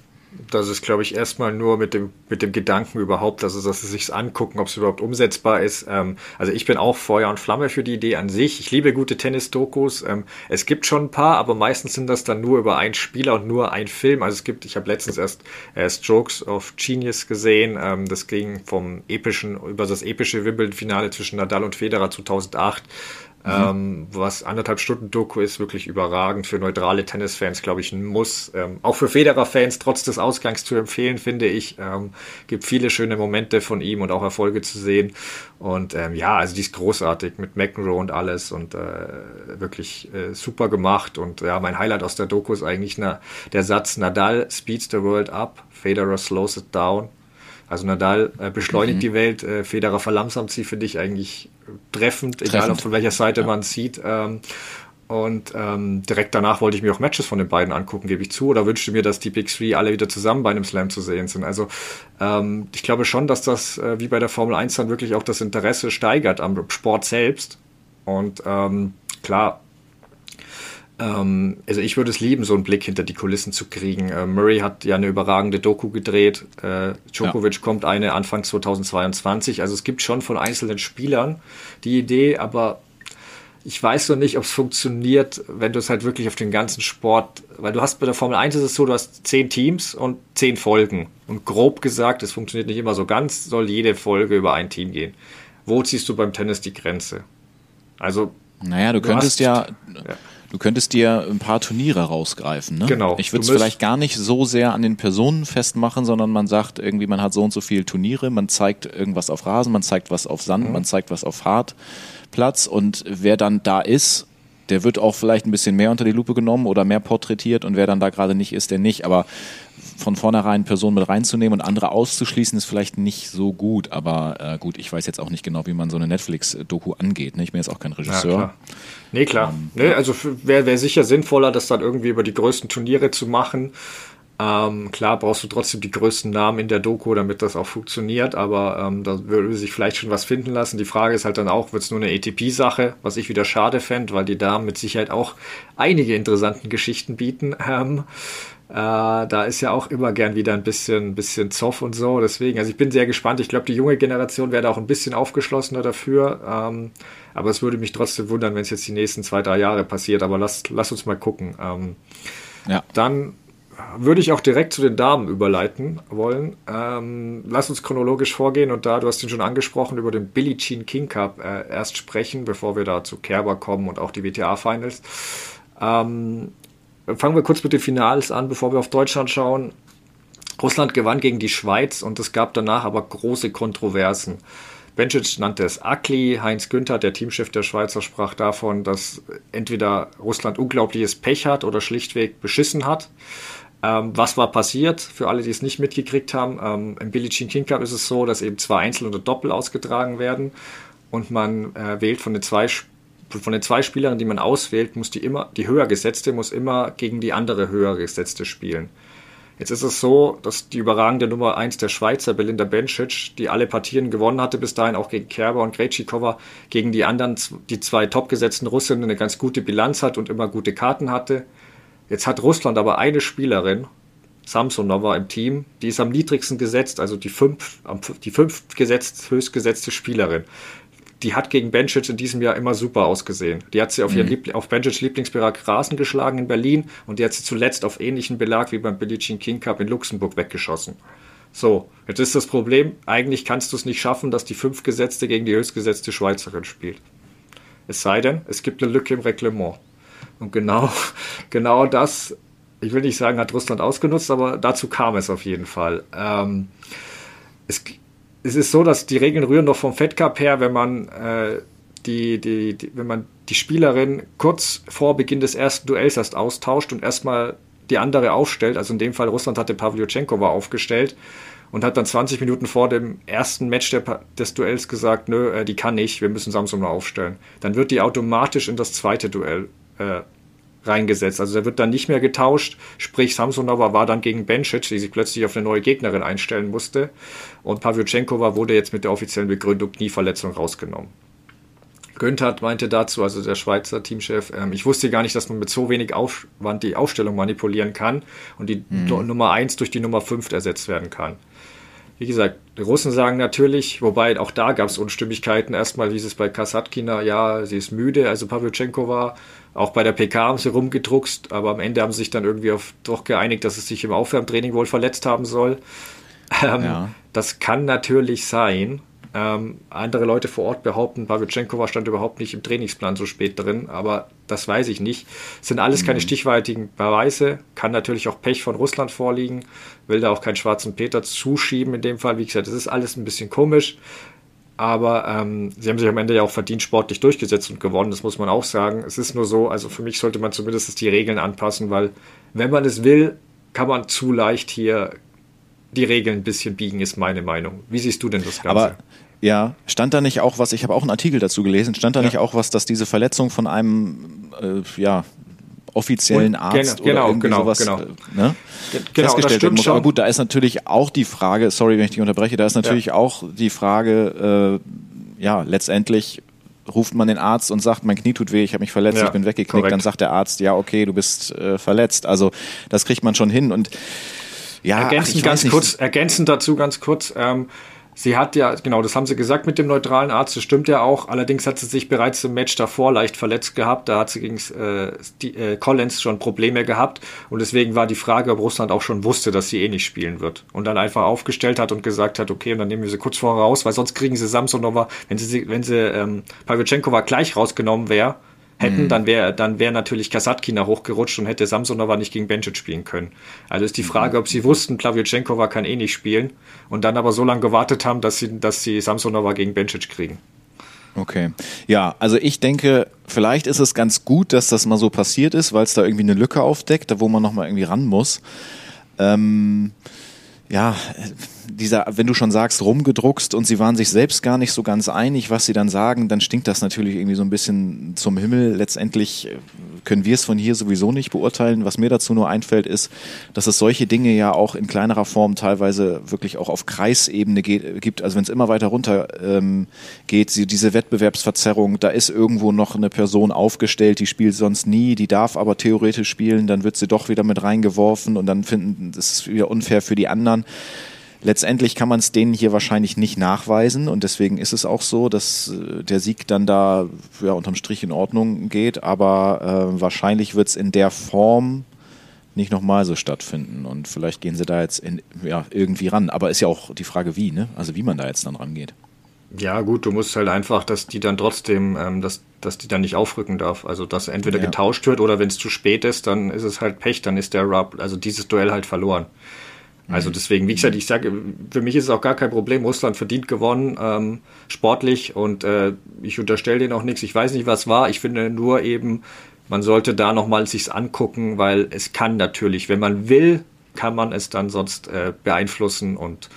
Das ist, glaube ich, erstmal nur mit dem, mit dem Gedanken überhaupt, dass, es, dass sie sich angucken, ob es überhaupt umsetzbar ist. Ähm, also ich bin auch Feuer und Flamme für die Idee an sich. Ich liebe gute Tennis-Dokus. Ähm, es gibt schon ein paar, aber meistens sind das dann nur über einen Spieler und nur ein Film. Also es gibt, ich habe letztens erst äh, Strokes of Genius gesehen. Ähm, das ging vom epischen, über das epische Wimbledon-Finale zwischen Nadal und Federer 2008 Mhm. Ähm, was anderthalb Stunden Doku ist, wirklich überragend. Für neutrale Tennisfans, glaube ich, ein Muss. Ähm, auch für Federer-Fans, trotz des Ausgangs zu empfehlen, finde ich. Ähm, gibt viele schöne Momente von ihm und auch Erfolge zu sehen. Und ähm, ja, also die ist großartig mit McEnroe und alles und äh, wirklich äh, super gemacht. Und ja, mein Highlight aus der Doku ist eigentlich na, der Satz, Nadal speeds the world up, Federer slows it down. Also Nadal äh, beschleunigt mhm. die Welt, äh, Federer verlangsamt sie, finde ich eigentlich treffend, treffend, egal von welcher Seite ja. man sieht. Ähm, und ähm, direkt danach wollte ich mir auch Matches von den beiden angucken, gebe ich zu, oder wünschte mir, dass die Big Three alle wieder zusammen bei einem Slam zu sehen sind. Also ähm, ich glaube schon, dass das äh, wie bei der Formel 1 dann wirklich auch das Interesse steigert am Sport selbst. Und ähm, klar, also ich würde es lieben, so einen Blick hinter die Kulissen zu kriegen. Äh, Murray hat ja eine überragende Doku gedreht. Äh, Djokovic ja. kommt eine Anfang 2022. Also es gibt schon von einzelnen Spielern die Idee, aber ich weiß noch nicht, ob es funktioniert, wenn du es halt wirklich auf den ganzen Sport, weil du hast bei der Formel 1 ist es so, du hast zehn Teams und zehn Folgen. Und grob gesagt, es funktioniert nicht immer so ganz, soll jede Folge über ein Team gehen. Wo ziehst du beim Tennis die Grenze? Also. Naja, du, du könntest hast, ja, ja Du könntest dir ein paar Turniere rausgreifen. Ne? Genau. Ich würde es vielleicht gar nicht so sehr an den Personen festmachen, sondern man sagt irgendwie, man hat so und so viele Turniere, man zeigt irgendwas auf Rasen, man zeigt was auf Sand, mhm. man zeigt was auf Hartplatz und wer dann da ist, der wird auch vielleicht ein bisschen mehr unter die Lupe genommen oder mehr porträtiert und wer dann da gerade nicht ist, der nicht. Aber von vornherein Personen mit reinzunehmen und andere auszuschließen, ist vielleicht nicht so gut. Aber äh, gut, ich weiß jetzt auch nicht genau, wie man so eine Netflix-Doku angeht. Ne? Ich bin jetzt auch kein Regisseur. Ja, klar. Nee, klar. Ähm, nee, also wäre wär sicher sinnvoller, das dann irgendwie über die größten Turniere zu machen. Ähm, klar brauchst du trotzdem die größten Namen in der Doku, damit das auch funktioniert, aber ähm, da würde sich vielleicht schon was finden lassen. Die Frage ist halt dann auch, wird es nur eine ATP-Sache, was ich wieder schade fände, weil die Damen mit Sicherheit auch einige interessanten Geschichten bieten. Ähm, äh, da ist ja auch immer gern wieder ein bisschen, bisschen Zoff und so. Deswegen, also ich bin sehr gespannt. Ich glaube, die junge Generation wäre da auch ein bisschen aufgeschlossener dafür. Ähm, aber es würde mich trotzdem wundern, wenn es jetzt die nächsten zwei, drei Jahre passiert. Aber lass, lass uns mal gucken. Ähm, ja. Dann würde ich auch direkt zu den Damen überleiten wollen. Ähm, lass uns chronologisch vorgehen und da, du hast ihn schon angesprochen, über den Billie Jean King Cup äh, erst sprechen, bevor wir da zu Kerber kommen und auch die WTA-Finals. Ähm, fangen wir kurz mit den Finals an, bevor wir auf Deutschland schauen. Russland gewann gegen die Schweiz und es gab danach aber große Kontroversen. Bencic nannte es Akli, Heinz Günther, der Teamchef der Schweizer, sprach davon, dass entweder Russland unglaubliches Pech hat oder schlichtweg beschissen hat. Ähm, was war passiert? Für alle, die es nicht mitgekriegt haben, ähm, im Billie Jean King Cup ist es so, dass eben zwei Einzel- oder Doppel ausgetragen werden und man äh, wählt von den zwei von den zwei Spielern, die man auswählt, muss die immer, die höher gesetzte muss immer gegen die andere höher gesetzte spielen. Jetzt ist es so, dass die überragende Nummer 1 der Schweizer, Belinda Bencic, die alle Partien gewonnen hatte, bis dahin auch gegen Kerber und Grechikova, gegen die anderen, die zwei topgesetzten Russinnen eine ganz gute Bilanz hat und immer gute Karten hatte. Jetzt hat Russland aber eine Spielerin, Samsonova im Team, die ist am niedrigsten gesetzt, also die fünf, die fünf gesetzt, höchstgesetzte Spielerin. Die hat gegen Bencic in diesem Jahr immer super ausgesehen. Die hat sie auf, mhm. ihren Liebl auf Bencic Lieblingsbelag Rasen geschlagen in Berlin und die hat sie zuletzt auf ähnlichen Belag wie beim Billie King Cup in Luxemburg weggeschossen. So, jetzt ist das Problem, eigentlich kannst du es nicht schaffen, dass die fünf Gesetzte gegen die höchstgesetzte Schweizerin spielt. Es sei denn, es gibt eine Lücke im Reglement. Und genau, genau das, ich will nicht sagen, hat Russland ausgenutzt, aber dazu kam es auf jeden Fall. Ähm, es, es, ist so, dass die Regeln rühren noch vom Fed Cup her, wenn man äh, die, die, die, wenn man die Spielerin kurz vor Beginn des ersten Duells erst austauscht und erstmal die andere aufstellt. Also in dem Fall Russland hatte Pavlyuchenkova aufgestellt und hat dann 20 Minuten vor dem ersten Match der, des Duells gesagt, nö, äh, die kann nicht, wir müssen Samsung noch aufstellen. Dann wird die automatisch in das zweite Duell äh, reingesetzt. Also der wird dann nicht mehr getauscht, sprich Samsonova war dann gegen Bencic, die sich plötzlich auf eine neue Gegnerin einstellen musste und Pavlyuchenkova wurde jetzt mit der offiziellen Begründung Knieverletzung rausgenommen. Günther meinte dazu, also der Schweizer Teamchef, ähm, ich wusste gar nicht, dass man mit so wenig Aufwand die Aufstellung manipulieren kann und die mhm. Nummer 1 durch die Nummer 5 ersetzt werden kann. Wie gesagt, die Russen sagen natürlich, wobei auch da gab es Unstimmigkeiten. Erstmal hieß es bei Kasatkina, ja, sie ist müde, also Pavlyuchenko war. Auch bei der PK haben sie rumgedruckst, aber am Ende haben sie sich dann irgendwie auf, doch geeinigt, dass es sich im Aufwärmtraining wohl verletzt haben soll. Ähm, ja. Das kann natürlich sein. Ähm, andere Leute vor Ort behaupten, Pavlyuchenkova stand überhaupt nicht im Trainingsplan so spät drin, aber das weiß ich nicht. Das sind alles keine mhm. stichweitigen Beweise, kann natürlich auch Pech von Russland vorliegen, will da auch keinen schwarzen Peter zuschieben in dem Fall. Wie gesagt, das ist alles ein bisschen komisch. Aber ähm, sie haben sich am Ende ja auch verdient sportlich durchgesetzt und gewonnen, das muss man auch sagen. Es ist nur so, also für mich sollte man zumindest die Regeln anpassen, weil wenn man es will, kann man zu leicht hier die Regeln ein bisschen biegen, ist meine Meinung. Wie siehst du denn das Ganze? Aber ja, stand da nicht auch was, ich habe auch einen Artikel dazu gelesen, stand da ja. nicht auch was, dass diese Verletzung von einem äh, ja, offiziellen Arzt genau, oder irgendwie genau, sowas genau. Äh, ne? genau, festgestellt werden muss. Schon. Aber gut, da ist natürlich auch die Frage, sorry, wenn ich dich unterbreche, da ist natürlich ja. auch die Frage, äh, ja, letztendlich ruft man den Arzt und sagt, mein Knie tut weh, ich habe mich verletzt, ja, ich bin weggeknickt, korrekt. dann sagt der Arzt, ja, okay, du bist äh, verletzt. Also das kriegt man schon hin und ja, ergänzend ach, ganz kurz, ergänzend dazu ganz kurz. Ähm, Sie hat ja, genau, das haben sie gesagt mit dem neutralen Arzt, das stimmt ja auch. Allerdings hat sie sich bereits im Match davor leicht verletzt gehabt. Da hat sie gegen äh, die, äh, Collins schon Probleme gehabt. Und deswegen war die Frage, ob Russland auch schon wusste, dass sie eh nicht spielen wird. Und dann einfach aufgestellt hat und gesagt hat, okay, und dann nehmen wir sie kurz vorher raus, weil sonst kriegen sie Samsonova, wenn sie, wenn sie ähm, Pavlyuchenkova gleich rausgenommen wäre, hätten, mhm. dann wäre dann wäre natürlich Kasatkina hochgerutscht und hätte Samsonova nicht gegen Bencic spielen können. Also ist die mhm. Frage, ob sie wussten, Plaviochenkova kann eh nicht spielen und dann aber so lange gewartet haben, dass sie, dass sie Samsonova gegen Bencic kriegen. Okay. Ja, also ich denke, vielleicht ist es ganz gut, dass das mal so passiert ist, weil es da irgendwie eine Lücke aufdeckt, da wo man nochmal irgendwie ran muss. Ähm, ja, dieser, wenn du schon sagst, rumgedruckst und sie waren sich selbst gar nicht so ganz einig, was sie dann sagen, dann stinkt das natürlich irgendwie so ein bisschen zum Himmel. Letztendlich äh, können wir es von hier sowieso nicht beurteilen. Was mir dazu nur einfällt, ist, dass es solche Dinge ja auch in kleinerer Form teilweise wirklich auch auf Kreisebene geht, gibt. Also wenn es immer weiter runter ähm, geht, diese Wettbewerbsverzerrung, da ist irgendwo noch eine Person aufgestellt, die spielt sonst nie, die darf aber theoretisch spielen, dann wird sie doch wieder mit reingeworfen und dann finden, das ist wieder unfair für die anderen. Letztendlich kann man es denen hier wahrscheinlich nicht nachweisen und deswegen ist es auch so, dass äh, der Sieg dann da ja, unterm Strich in Ordnung geht, aber äh, wahrscheinlich wird es in der Form nicht nochmal so stattfinden und vielleicht gehen sie da jetzt in, ja, irgendwie ran. Aber ist ja auch die Frage, wie, ne? Also wie man da jetzt dann rangeht. Ja, gut, du musst halt einfach, dass die dann trotzdem, ähm, dass, dass die dann nicht aufrücken darf. Also, dass entweder ja. getauscht wird oder wenn es zu spät ist, dann ist es halt Pech, dann ist der Rub, also dieses Duell halt verloren. Also deswegen, wie gesagt, ich sage, für mich ist es auch gar kein Problem. Russland verdient gewonnen, ähm, sportlich und äh, ich unterstelle denen auch nichts. Ich weiß nicht, was war. Ich finde nur eben, man sollte da nochmal sich's angucken, weil es kann natürlich, wenn man will, kann man es dann sonst äh, beeinflussen und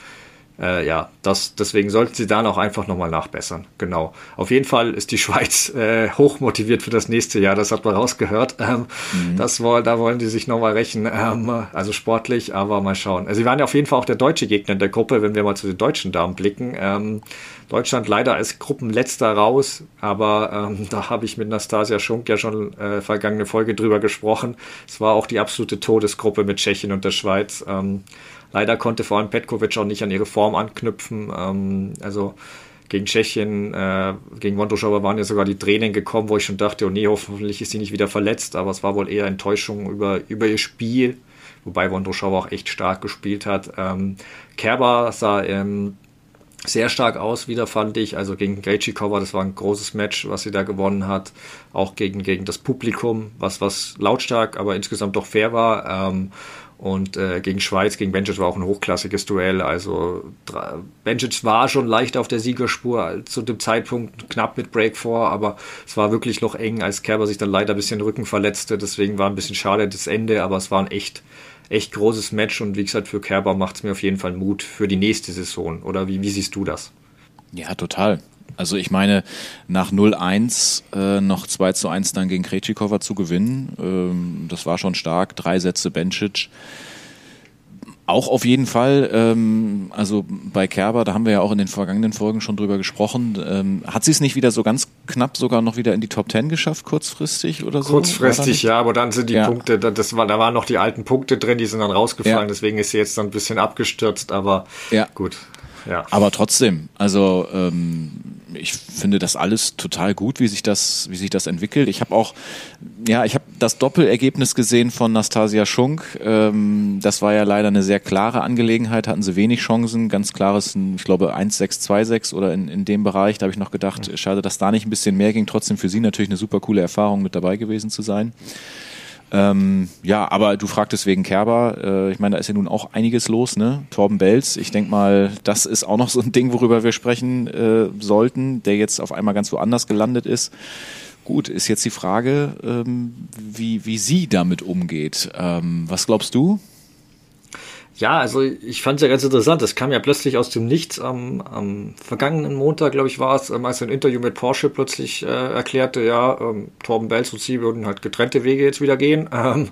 äh, ja, das, deswegen sollten sie da noch einfach nochmal nachbessern. Genau. Auf jeden Fall ist die Schweiz äh, hoch motiviert für das nächste Jahr. Das hat man rausgehört. Ähm, mhm. das woll, da wollen die sich nochmal rächen. Ähm, also sportlich, aber mal schauen. Also sie waren ja auf jeden Fall auch der deutsche Gegner in der Gruppe, wenn wir mal zu den deutschen Damen blicken. Ähm, Deutschland leider als Gruppenletzter raus, aber ähm, da habe ich mit Nastasia Schunk ja schon äh, vergangene Folge drüber gesprochen. Es war auch die absolute Todesgruppe mit Tschechien und der Schweiz. Ähm, Leider konnte vor allem Petkovic auch nicht an ihre Form anknüpfen. Ähm, also gegen Tschechien, äh, gegen Wondroschowa waren ja sogar die Tränen gekommen, wo ich schon dachte, oh nee, hoffentlich ist sie nicht wieder verletzt, aber es war wohl eher Enttäuschung über, über ihr Spiel, wobei Wondroschowa auch echt stark gespielt hat. Ähm, Kerber sah ähm, sehr stark aus wieder, fand ich. Also gegen Krejcikova, das war ein großes Match, was sie da gewonnen hat. Auch gegen, gegen das Publikum, was, was lautstark, aber insgesamt doch fair war. Ähm, und äh, gegen Schweiz, gegen Bencic war auch ein hochklassiges Duell. Also Bencic war schon leicht auf der Siegerspur zu dem Zeitpunkt, knapp mit Break vor, aber es war wirklich noch eng, als Kerber sich dann leider ein bisschen Rücken verletzte. Deswegen war ein bisschen schade das Ende, aber es war ein echt, echt großes Match. Und wie gesagt, für Kerber macht es mir auf jeden Fall Mut für die nächste Saison. Oder wie, wie siehst du das? Ja, total. Also ich meine, nach 0-1 äh, noch 2 zu 1 dann gegen Krejcikova zu gewinnen, ähm, das war schon stark. Drei Sätze Bencic. Auch auf jeden Fall, ähm, also bei Kerber, da haben wir ja auch in den vergangenen Folgen schon drüber gesprochen, ähm, hat sie es nicht wieder so ganz knapp sogar noch wieder in die Top 10 geschafft, kurzfristig oder so? Kurzfristig, ja, aber dann sind die ja. Punkte, das war, da waren noch die alten Punkte drin, die sind dann rausgefallen, ja. deswegen ist sie jetzt dann ein bisschen abgestürzt, aber ja. gut. Ja. Aber trotzdem, also ähm, ich finde das alles total gut, wie sich das, wie sich das entwickelt. Ich habe auch, ja, ich habe das Doppelergebnis gesehen von Nastasia Schunk. Ähm, das war ja leider eine sehr klare Angelegenheit, hatten sie wenig Chancen, ganz klares, ich glaube 1-6-2-6 oder in, in dem Bereich. Da habe ich noch gedacht, schade, dass da nicht ein bisschen mehr ging. Trotzdem für sie natürlich eine super coole Erfahrung, mit dabei gewesen zu sein. Ähm, ja, aber du fragtest wegen Kerber. Äh, ich meine, da ist ja nun auch einiges los, ne? Torben Belz, ich denke mal, das ist auch noch so ein Ding, worüber wir sprechen äh, sollten, der jetzt auf einmal ganz woanders gelandet ist. Gut, ist jetzt die Frage, ähm, wie, wie sie damit umgeht. Ähm, was glaubst du? Ja, also ich fand es ja ganz interessant. Das kam ja plötzlich aus dem Nichts am, am vergangenen Montag, glaube ich, war es, ähm, als ein Interview mit Porsche plötzlich äh, erklärte, ja, ähm, Torben Belz und sie würden halt getrennte Wege jetzt wieder gehen. Ähm,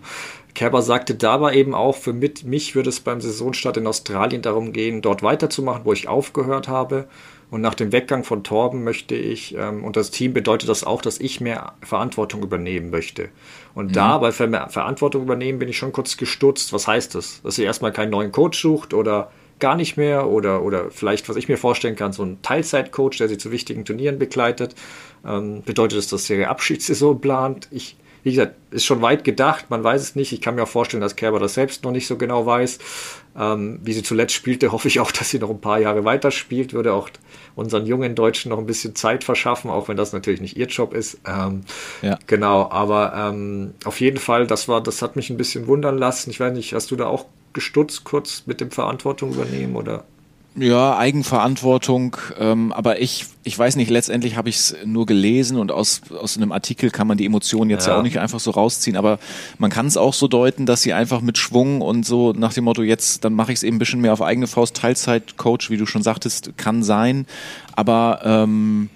Kerber sagte dabei eben auch, für mit, mich würde es beim Saisonstart in Australien darum gehen, dort weiterzumachen, wo ich aufgehört habe. Und nach dem Weggang von Torben möchte ich, ähm, und das Team bedeutet das auch, dass ich mehr Verantwortung übernehmen möchte. Und mhm. da bei Ver Verantwortung übernehmen bin ich schon kurz gestutzt. Was heißt das? Dass ihr erstmal keinen neuen Coach sucht oder gar nicht mehr oder, oder vielleicht, was ich mir vorstellen kann, so ein Teilzeitcoach, der sie zu wichtigen Turnieren begleitet. Ähm, bedeutet das, dass ihre Abschiedssaison plant? Ich wie gesagt, ist schon weit gedacht, man weiß es nicht. Ich kann mir auch vorstellen, dass Kerber das selbst noch nicht so genau weiß. Ähm, wie sie zuletzt spielte, hoffe ich auch, dass sie noch ein paar Jahre weiter spielt. Würde auch unseren jungen Deutschen noch ein bisschen Zeit verschaffen, auch wenn das natürlich nicht ihr Job ist. Ähm, ja. Genau, aber ähm, auf jeden Fall, das war, das hat mich ein bisschen wundern lassen. Ich weiß nicht, hast du da auch gestutzt kurz mit dem Verantwortung übernehmen oder? Ja, Eigenverantwortung, ähm, aber ich, ich weiß nicht, letztendlich habe ich es nur gelesen und aus, aus einem Artikel kann man die Emotionen jetzt ja. ja auch nicht einfach so rausziehen, aber man kann es auch so deuten, dass sie einfach mit Schwung und so nach dem Motto, jetzt, dann mache ich es eben ein bisschen mehr auf eigene Faust, Teilzeit-Coach, wie du schon sagtest, kann sein, aber ähm,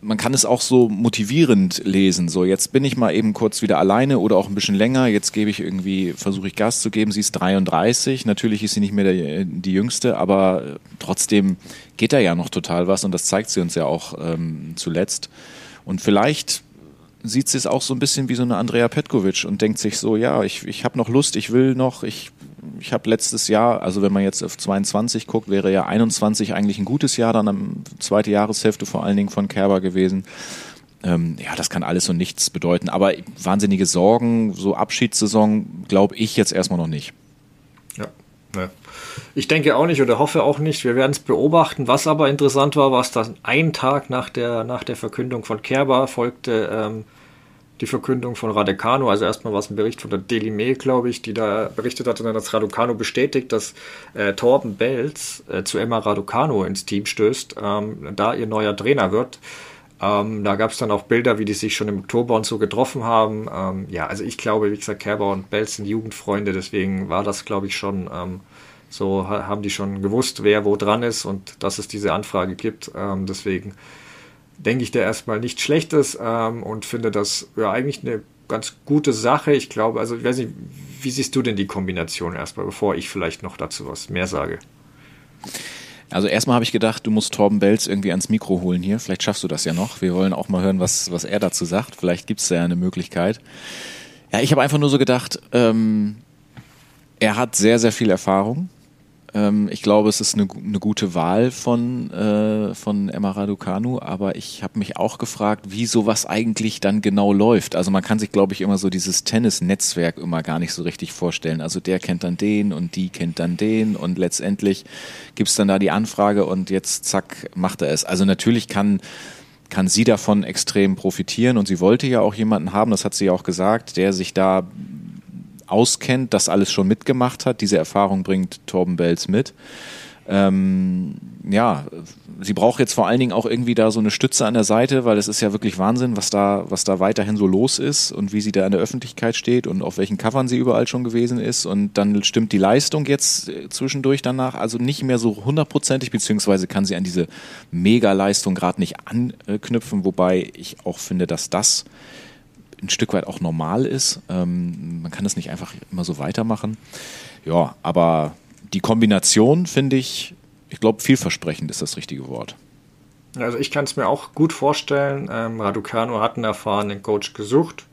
man kann es auch so motivierend lesen. So, jetzt bin ich mal eben kurz wieder alleine oder auch ein bisschen länger. Jetzt gebe ich irgendwie, versuche ich Gas zu geben. Sie ist 33. Natürlich ist sie nicht mehr der, die jüngste, aber trotzdem geht da ja noch total was und das zeigt sie uns ja auch ähm, zuletzt. Und vielleicht sieht sie es auch so ein bisschen wie so eine Andrea Petkovic und denkt sich so, ja, ich, ich habe noch Lust, ich will noch, ich ich habe letztes Jahr, also wenn man jetzt auf 22 guckt, wäre ja 21 eigentlich ein gutes Jahr, dann am zweite Jahreshälfte vor allen Dingen von Kerber gewesen. Ähm, ja, das kann alles und nichts bedeuten. Aber wahnsinnige Sorgen, so Abschiedssaison, glaube ich jetzt erstmal noch nicht. Ja, ja. Ich denke auch nicht oder hoffe auch nicht. Wir werden es beobachten. Was aber interessant war, war, dass ein Tag nach der, nach der Verkündung von Kerber folgte ähm, die Verkündung von Radecano. Also erstmal war es ein Bericht von der Daily Mail, glaube ich, die da berichtet hat und dann hat Raducano bestätigt, dass äh, Torben Belz äh, zu Emma Raducano ins Team stößt, ähm, da ihr neuer Trainer wird. Ähm, da gab es dann auch Bilder, wie die sich schon im Oktober und so getroffen haben. Ähm, ja, also ich glaube, wie gesagt, Kerber und Belz sind Jugendfreunde, deswegen war das, glaube ich, schon ähm, so, haben die schon gewusst, wer wo dran ist und dass es diese Anfrage gibt. Ähm, deswegen denke ich da erstmal nichts Schlechtes ähm, und finde das ja eigentlich eine ganz gute Sache. Ich glaube, also ich weiß nicht, wie siehst du denn die Kombination erstmal, bevor ich vielleicht noch dazu was mehr sage? Also erstmal habe ich gedacht, du musst Torben Belz irgendwie ans Mikro holen hier. Vielleicht schaffst du das ja noch. Wir wollen auch mal hören, was, was er dazu sagt. Vielleicht gibt es da ja eine Möglichkeit. Ja, ich habe einfach nur so gedacht, ähm, er hat sehr, sehr viel Erfahrung. Ähm, ich glaube, es ist eine, eine gute Wahl von, äh, von Emma Raducanu, aber ich habe mich auch gefragt, wie sowas eigentlich dann genau läuft. Also man kann sich, glaube ich, immer so dieses Tennis-Netzwerk immer gar nicht so richtig vorstellen. Also der kennt dann den und die kennt dann den und letztendlich gibt's dann da die Anfrage und jetzt zack, macht er es. Also natürlich kann kann sie davon extrem profitieren und sie wollte ja auch jemanden haben, das hat sie ja auch gesagt, der sich da auskennt, das alles schon mitgemacht hat. Diese Erfahrung bringt Torben Belz mit. Ähm, ja, sie braucht jetzt vor allen Dingen auch irgendwie da so eine Stütze an der Seite, weil es ist ja wirklich Wahnsinn, was da, was da weiterhin so los ist und wie sie da in der Öffentlichkeit steht und auf welchen Covern sie überall schon gewesen ist. Und dann stimmt die Leistung jetzt äh, zwischendurch danach also nicht mehr so hundertprozentig, beziehungsweise kann sie an diese Mega-Leistung gerade nicht anknüpfen, wobei ich auch finde, dass das ein Stück weit auch normal ist. Ähm, man kann das nicht einfach immer so weitermachen. Ja, aber die Kombination finde ich, ich glaube, vielversprechend ist das richtige Wort. Also ich kann es mir auch gut vorstellen. Ähm, Raducano hat einen erfahrenen Coach gesucht.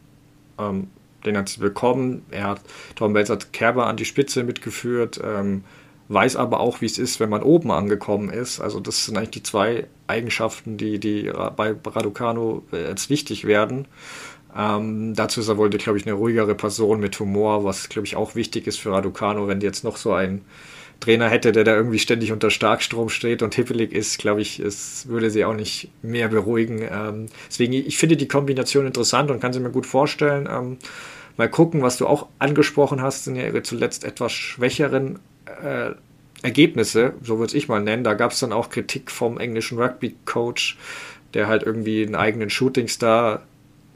Ähm, den hat sie bekommen. Er hat Tom Belz hat Kerber an die Spitze mitgeführt. Ähm, weiß aber auch, wie es ist, wenn man oben angekommen ist. Also das sind eigentlich die zwei Eigenschaften, die, die bei Raducano jetzt wichtig werden. Ähm, dazu ist er wohl, glaube ich, eine ruhigere Person mit Humor, was, glaube ich, auch wichtig ist für Raducano, wenn jetzt noch so ein Trainer hätte, der da irgendwie ständig unter Starkstrom steht und hippelig ist, glaube ich, es würde sie auch nicht mehr beruhigen. Ähm, deswegen, ich finde die Kombination interessant und kann sie mir gut vorstellen. Ähm, mal gucken, was du auch angesprochen hast, sind ja ihre zuletzt etwas schwächeren äh, Ergebnisse, so würde ich mal nennen. Da gab es dann auch Kritik vom englischen Rugby-Coach, der halt irgendwie einen eigenen Shootingstar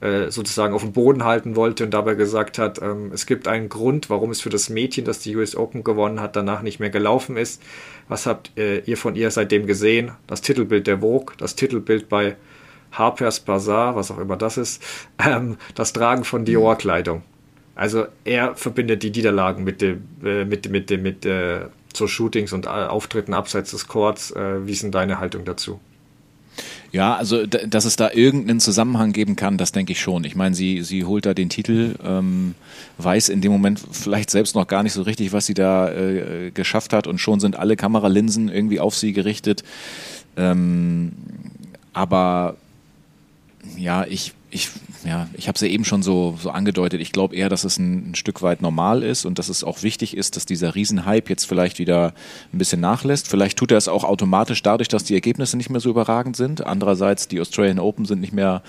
äh, sozusagen auf dem Boden halten wollte und dabei gesagt hat, ähm, es gibt einen Grund, warum es für das Mädchen, das die US Open gewonnen hat, danach nicht mehr gelaufen ist. Was habt äh, ihr von ihr seitdem gesehen? Das Titelbild der Vogue, das Titelbild bei Harper's Bazaar, was auch immer das ist, ähm, das Tragen von Dior-Kleidung. Also er verbindet die Niederlagen mit dem, äh, mit, mit, mit, mit äh, so Shootings und äh, Auftritten abseits des Courts. Äh, wie ist denn deine Haltung dazu? Ja, also dass es da irgendeinen Zusammenhang geben kann, das denke ich schon. Ich meine, sie, sie holt da den Titel, ähm, weiß in dem Moment vielleicht selbst noch gar nicht so richtig, was sie da äh, geschafft hat und schon sind alle Kameralinsen irgendwie auf sie gerichtet. Ähm, aber ja, ich, ich, ja, ich habe es ja eben schon so, so angedeutet. Ich glaube eher, dass es ein, ein, Stück weit normal ist und dass es auch wichtig ist, dass dieser Riesenhype jetzt vielleicht wieder ein bisschen nachlässt. Vielleicht tut er es auch automatisch dadurch, dass die Ergebnisse nicht mehr so überragend sind. Andererseits, die Australian Open sind nicht mehr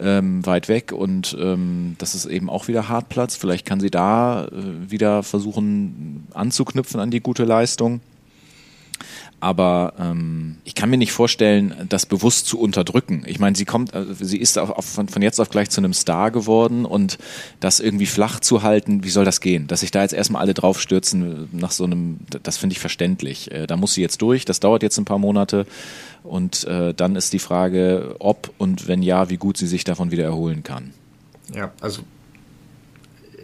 ähm, weit weg und ähm, das ist eben auch wieder Hartplatz. Vielleicht kann sie da äh, wieder versuchen anzuknüpfen an die gute Leistung. Aber ähm, ich kann mir nicht vorstellen, das bewusst zu unterdrücken. Ich meine, sie kommt, also sie ist auf, auf, von, jetzt auf gleich zu einem Star geworden und das irgendwie flach zu halten, wie soll das gehen? Dass sich da jetzt erstmal alle drauf stürzen nach so einem, das finde ich verständlich. Äh, da muss sie jetzt durch, das dauert jetzt ein paar Monate und äh, dann ist die Frage, ob und wenn ja, wie gut sie sich davon wieder erholen kann. Ja, also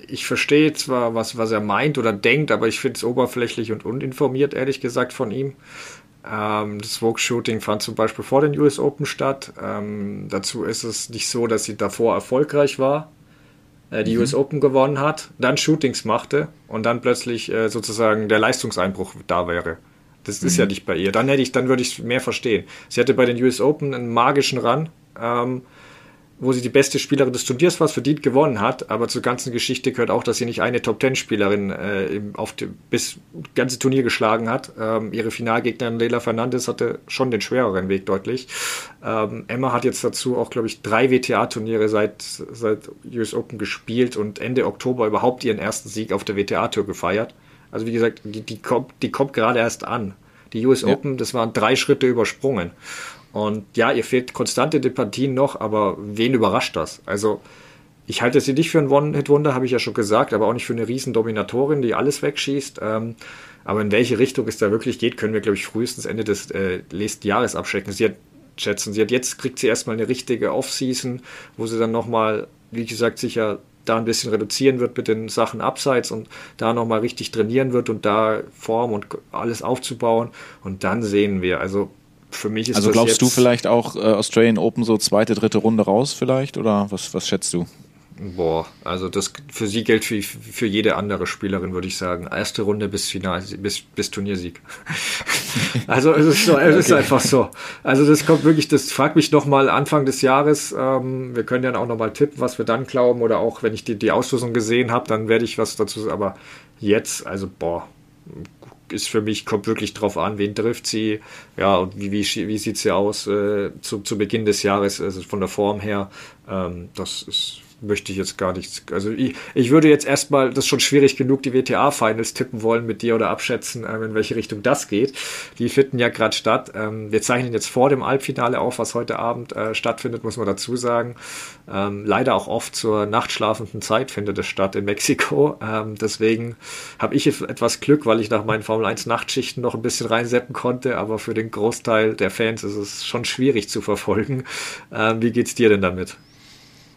ich verstehe zwar, was, was er meint oder denkt, aber ich finde es oberflächlich und uninformiert, ehrlich gesagt, von ihm. Ähm, das Vogue-Shooting fand zum Beispiel vor den US Open statt. Ähm, dazu ist es nicht so, dass sie davor erfolgreich war, äh, die mhm. US Open gewonnen hat, dann Shootings machte und dann plötzlich äh, sozusagen der Leistungseinbruch da wäre. Das mhm. ist ja nicht bei ihr. Dann hätte ich, dann würde ich es mehr verstehen. Sie hatte bei den US Open einen magischen Run. Ähm, wo sie die beste Spielerin des Turniers war, verdient gewonnen hat, aber zur ganzen Geschichte gehört auch, dass sie nicht eine Top-10-Spielerin äh, auf die, bis ganze Turnier geschlagen hat. Ähm, ihre Finalgegnerin Leila Fernandes hatte schon den schwereren Weg deutlich. Ähm, Emma hat jetzt dazu auch, glaube ich, drei WTA-Turniere seit, seit US Open gespielt und Ende Oktober überhaupt ihren ersten Sieg auf der WTA-Tour gefeiert. Also wie gesagt, die, die, kommt, die kommt gerade erst an. Die US ja. Open, das waren drei Schritte übersprungen. Und ja, ihr fehlt konstante Partien noch, aber wen überrascht das? Also, ich halte sie nicht für ein One-Hit-Wunder, habe ich ja schon gesagt, aber auch nicht für eine riesen Dominatorin, die alles wegschießt. Ähm, aber in welche Richtung es da wirklich geht, können wir, glaube ich, frühestens Ende des äh, nächsten Jahres abschätzen. Sie hat, schätzen. Sie hat jetzt, kriegt sie erstmal eine richtige Off-Season, wo sie dann nochmal, wie gesagt, sicher da ein bisschen reduzieren wird mit den Sachen abseits und da nochmal richtig trainieren wird und da Form und alles aufzubauen. Und dann sehen wir, also für mich ist Also glaubst du vielleicht auch äh, Australian Open so zweite, dritte Runde raus vielleicht oder was, was schätzt du? Boah, also das für sie gilt für, für jede andere Spielerin, würde ich sagen. Erste Runde bis Final, bis, bis Turniersieg. also es ist, so, es ist einfach so. Also das kommt wirklich, das fragt mich nochmal Anfang des Jahres. Ähm, wir können ja auch nochmal tippen, was wir dann glauben. Oder auch, wenn ich die, die Auslosung gesehen habe, dann werde ich was dazu sagen. Aber jetzt, also boah, ist für mich, kommt wirklich drauf an, wen trifft sie, ja, und wie, wie, wie sieht sie aus äh, zu, zu Beginn des Jahres, also von der Form her. Ähm, das ist möchte ich jetzt gar nichts. Also ich, ich würde jetzt erstmal, das ist schon schwierig genug, die WTA-Finals tippen wollen mit dir oder abschätzen, ähm, in welche Richtung das geht. Die finden ja gerade statt. Ähm, wir zeichnen jetzt vor dem Halbfinale auf, was heute Abend äh, stattfindet, muss man dazu sagen. Ähm, leider auch oft zur nachtschlafenden Zeit findet es statt in Mexiko. Ähm, deswegen habe ich etwas Glück, weil ich nach meinen Formel 1 Nachtschichten noch ein bisschen reinseppen konnte, aber für den Großteil der Fans ist es schon schwierig zu verfolgen. Ähm, wie geht's dir denn damit?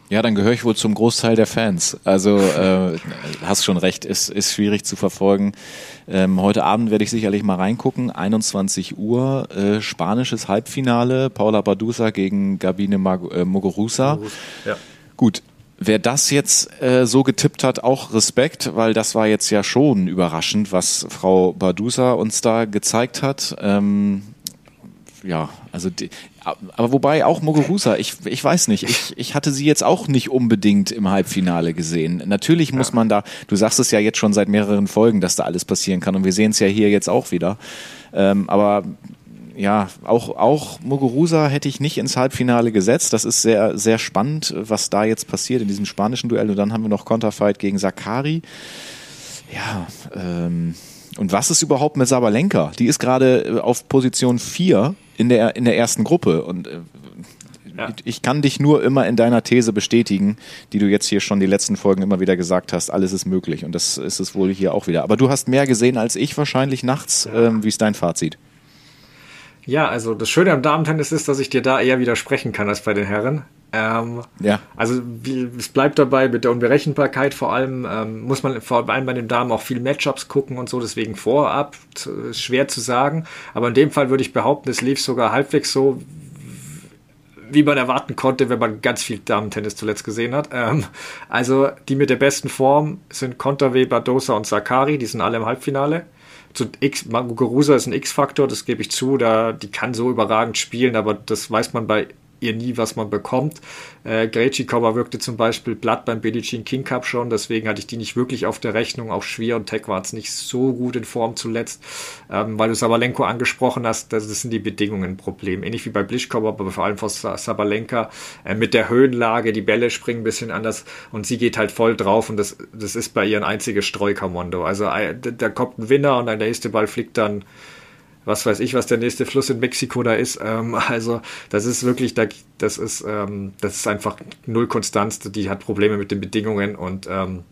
Ja, dann gehöre ich wohl zum Großteil der Fans. Also äh, hast schon recht, ist, ist schwierig zu verfolgen. Ähm, heute Abend werde ich sicherlich mal reingucken. 21 Uhr, äh, spanisches Halbfinale. Paula Badusa gegen Gabine Mag äh, Muguruza. Ja. Gut, Wer das jetzt äh, so getippt hat, auch Respekt, weil das war jetzt ja schon überraschend, was Frau Badusa uns da gezeigt hat. Ähm, ja, also die, aber wobei auch Muguruza, ich, ich weiß nicht, ich, ich hatte sie jetzt auch nicht unbedingt im Halbfinale gesehen. Natürlich muss ja. man da, du sagst es ja jetzt schon seit mehreren Folgen, dass da alles passieren kann und wir sehen es ja hier jetzt auch wieder. Ähm, aber ja, auch, auch Muguruza hätte ich nicht ins Halbfinale gesetzt. Das ist sehr, sehr spannend, was da jetzt passiert in diesem spanischen Duell. Und dann haben wir noch Konterfight gegen Sakari. Ja, ähm, und was ist überhaupt mit Sabalenka? Die ist gerade äh, auf Position 4 in der, in der ersten Gruppe. Und äh, ja. ich kann dich nur immer in deiner These bestätigen, die du jetzt hier schon die letzten Folgen immer wieder gesagt hast, alles ist möglich. Und das ist es wohl hier auch wieder. Aber du hast mehr gesehen als ich wahrscheinlich nachts. Ja. Ähm, wie ist dein Fazit? Ja, also das Schöne am Damentennis ist, dass ich dir da eher widersprechen kann als bei den Herren. Ähm, ja. Also wie, es bleibt dabei mit der Unberechenbarkeit. Vor allem ähm, muss man vor allem bei den Damen auch viel Matchups gucken und so. Deswegen vorab ist schwer zu sagen. Aber in dem Fall würde ich behaupten, es lief sogar halbwegs so, wie man erwarten konnte, wenn man ganz viel Damentennis zuletzt gesehen hat. Ähm, also die mit der besten Form sind Konterwe, Badosa und Sakari. Die sind alle im Halbfinale zu X, Muguruza ist ein X-Faktor, das gebe ich zu, da, die kann so überragend spielen, aber das weiß man bei ihr nie, was man bekommt. Äh, Grechikova wirkte zum Beispiel platt beim Jean King Cup schon, deswegen hatte ich die nicht wirklich auf der Rechnung. Auch Schwier und Tech war es nicht so gut in Form zuletzt. Ähm, weil du Sabalenko angesprochen hast, das, das sind die Bedingungen ein Problem. Ähnlich wie bei Blischkova, aber vor allem von Sabalenka äh, mit der Höhenlage, die Bälle springen ein bisschen anders und sie geht halt voll drauf und das, das ist bei ihr ein einziges Streukamondo. Also äh, da kommt ein Winner und der nächste Ball fliegt dann was weiß ich, was der nächste Fluss in Mexiko da ist. Ähm, also das ist wirklich, das ist, ähm, das ist einfach null Konstanz. Die hat Probleme mit den Bedingungen und ähm,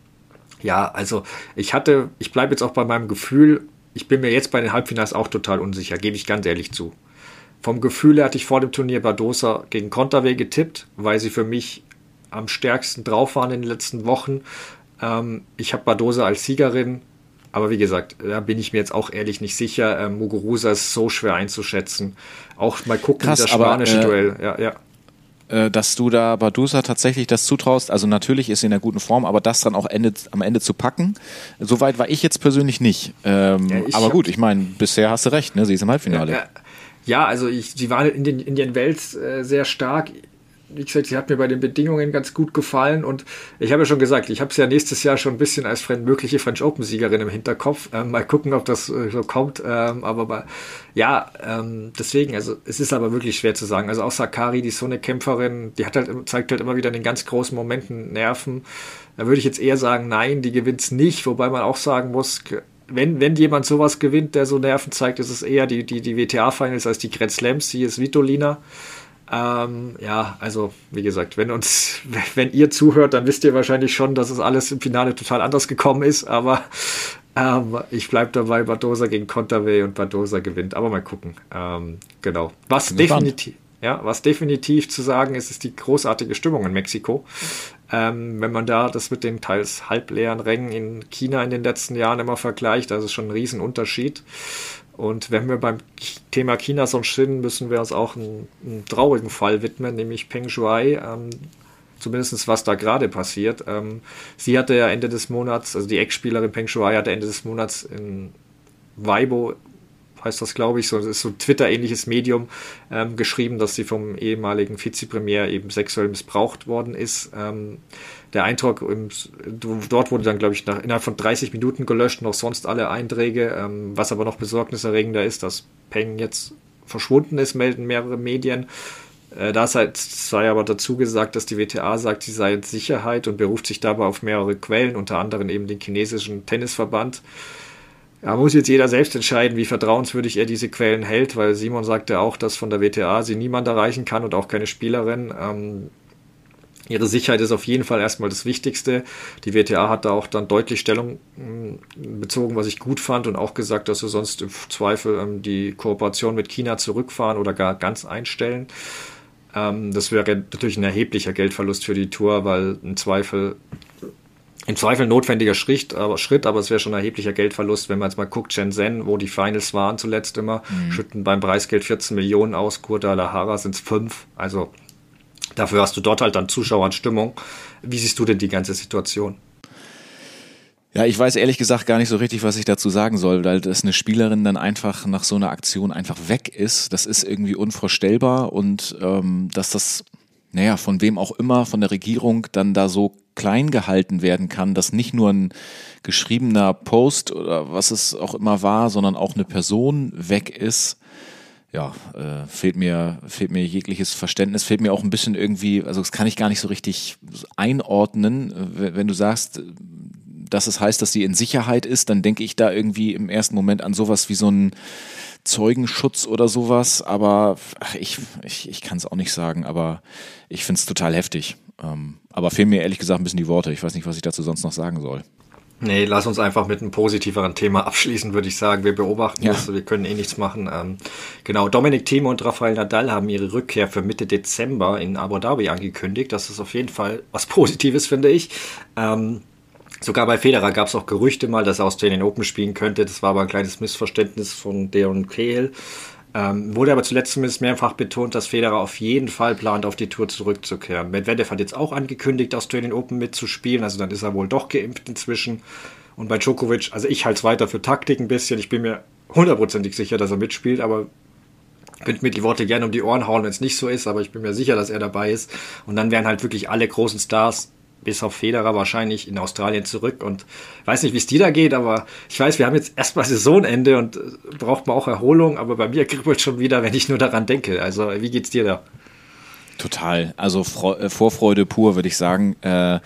ja, also ich hatte, ich bleibe jetzt auch bei meinem Gefühl. Ich bin mir jetzt bei den Halbfinals auch total unsicher, gebe ich ganz ehrlich zu. Vom Gefühl her hatte ich vor dem Turnier Badosa gegen Konterweh getippt, weil sie für mich am stärksten drauf waren in den letzten Wochen. Ähm, ich habe Badosa als Siegerin aber wie gesagt, da bin ich mir jetzt auch ehrlich nicht sicher. Ähm, Muguruza ist so schwer einzuschätzen. Auch mal gucken, Krass, das spanische aber, äh, Duell. Ja, ja äh, dass du da Badusa tatsächlich das zutraust. Also natürlich ist sie in einer guten Form, aber das dann auch Ende, am Ende zu packen, soweit war ich jetzt persönlich nicht. Ähm, ja, aber gut, ich meine, bisher hast du recht, ne? sie ist im Halbfinale. Ja, ja also ich, sie war in den, in den Wels äh, sehr stark wie gesagt, sie hat mir bei den Bedingungen ganz gut gefallen und ich habe ja schon gesagt, ich habe sie ja nächstes Jahr schon ein bisschen als mögliche French Open Siegerin im Hinterkopf. Ähm, mal gucken, ob das äh, so kommt. Ähm, aber bei, ja, ähm, deswegen, also es ist aber wirklich schwer zu sagen. Also auch Sakari, die ist so eine Kämpferin, die hat halt, zeigt halt immer wieder in den ganz großen Momenten Nerven. Da würde ich jetzt eher sagen, nein, die gewinnt es nicht, wobei man auch sagen muss, wenn, wenn jemand sowas gewinnt, der so Nerven zeigt, ist es eher die, die, die WTA-Finals als die Grand Slams. Sie ist Vitolina. Ähm, ja, also wie gesagt, wenn uns, wenn ihr zuhört, dann wisst ihr wahrscheinlich schon, dass es alles im Finale total anders gekommen ist, aber ähm, ich bleibe dabei, Badosa gegen Conterway und Badosa gewinnt. Aber mal gucken. Ähm, genau. Was definitiv, ja, was definitiv zu sagen ist, ist die großartige Stimmung in Mexiko. Ähm, wenn man da das mit den teils halbleeren Rängen in China in den letzten Jahren immer vergleicht, das ist schon ein Riesenunterschied. Und wenn wir beim Thema China so sind, müssen wir uns auch einen, einen traurigen Fall widmen, nämlich Peng Shuai. Ähm, zumindest was da gerade passiert. Ähm, sie hatte ja Ende des Monats, also die Ex-Spielerin Peng Shuai hatte Ende des Monats in Weibo, heißt das glaube ich, so, ist so ein Twitter-ähnliches Medium, ähm, geschrieben, dass sie vom ehemaligen Vizepremier eben sexuell missbraucht worden ist. Ähm, der Eintrag, im, dort wurde dann, glaube ich, nach, innerhalb von 30 Minuten gelöscht, noch sonst alle Einträge. Ähm, was aber noch besorgniserregender ist, dass Peng jetzt verschwunden ist, melden mehrere Medien. Äh, da halt, sei aber dazu gesagt, dass die WTA sagt, sie sei in Sicherheit und beruft sich dabei auf mehrere Quellen, unter anderem eben den chinesischen Tennisverband. Da muss jetzt jeder selbst entscheiden, wie vertrauenswürdig er diese Quellen hält, weil Simon sagte auch, dass von der WTA sie niemand erreichen kann und auch keine Spielerin. Ähm, Ihre Sicherheit ist auf jeden Fall erstmal das Wichtigste. Die WTA hat da auch dann deutlich Stellung mm, bezogen, was ich gut fand und auch gesagt, dass sie sonst im Zweifel ähm, die Kooperation mit China zurückfahren oder gar ganz einstellen. Ähm, das wäre natürlich ein erheblicher Geldverlust für die Tour, weil im Zweifel im Zweifel notwendiger Schritt, aber, Schritt, aber es wäre schon ein erheblicher Geldverlust, wenn man jetzt mal guckt, Shenzhen, wo die Finals waren zuletzt immer, mhm. schütten beim Preisgeld 14 Millionen aus, Guadalajara sind es 5. Also Dafür hast du dort halt dann Zuschauer und Stimmung. Wie siehst du denn die ganze Situation? Ja, ich weiß ehrlich gesagt gar nicht so richtig, was ich dazu sagen soll, weil dass eine Spielerin dann einfach nach so einer Aktion einfach weg ist, das ist irgendwie unvorstellbar und ähm, dass das, naja, von wem auch immer, von der Regierung dann da so klein gehalten werden kann, dass nicht nur ein geschriebener Post oder was es auch immer war, sondern auch eine Person weg ist, ja, äh, fehlt mir, fehlt mir jegliches Verständnis, fehlt mir auch ein bisschen irgendwie, also das kann ich gar nicht so richtig einordnen, wenn du sagst, dass es heißt, dass sie in Sicherheit ist, dann denke ich da irgendwie im ersten Moment an sowas wie so einen Zeugenschutz oder sowas, aber ach, ich, ich, ich kann es auch nicht sagen, aber ich finde es total heftig. Ähm, aber fehlen mir ehrlich gesagt ein bisschen die Worte. Ich weiß nicht, was ich dazu sonst noch sagen soll. Nee, lass uns einfach mit einem positiveren Thema abschließen, würde ich sagen. Wir beobachten ja. das, wir können eh nichts machen. Ähm, genau, Dominik Thiem und Rafael Nadal haben ihre Rückkehr für Mitte Dezember in Abu Dhabi angekündigt. Das ist auf jeden Fall was Positives, finde ich. Ähm, Sogar bei Federer gab es auch Gerüchte mal, dass er Australian Open spielen könnte. Das war aber ein kleines Missverständnis von Deon Cahill. Ähm, wurde aber zuletzt zumindest mehrfach betont, dass Federer auf jeden Fall plant, auf die Tour zurückzukehren. Medvedev hat jetzt auch angekündigt, Australian Open mitzuspielen, also dann ist er wohl doch geimpft inzwischen. Und bei Djokovic, also ich halte es weiter für Taktik ein bisschen. Ich bin mir hundertprozentig sicher, dass er mitspielt, aber könnt mir die Worte gerne um die Ohren hauen, wenn es nicht so ist, aber ich bin mir sicher, dass er dabei ist. Und dann wären halt wirklich alle großen Stars bis auf Federer wahrscheinlich in Australien zurück und weiß nicht, wie es dir da geht, aber ich weiß, wir haben jetzt erstmal Saisonende und äh, braucht man auch Erholung, aber bei mir kribbelt schon wieder, wenn ich nur daran denke. Also, wie geht's dir da? Total. Also äh, Vorfreude pur, würde ich sagen. Äh,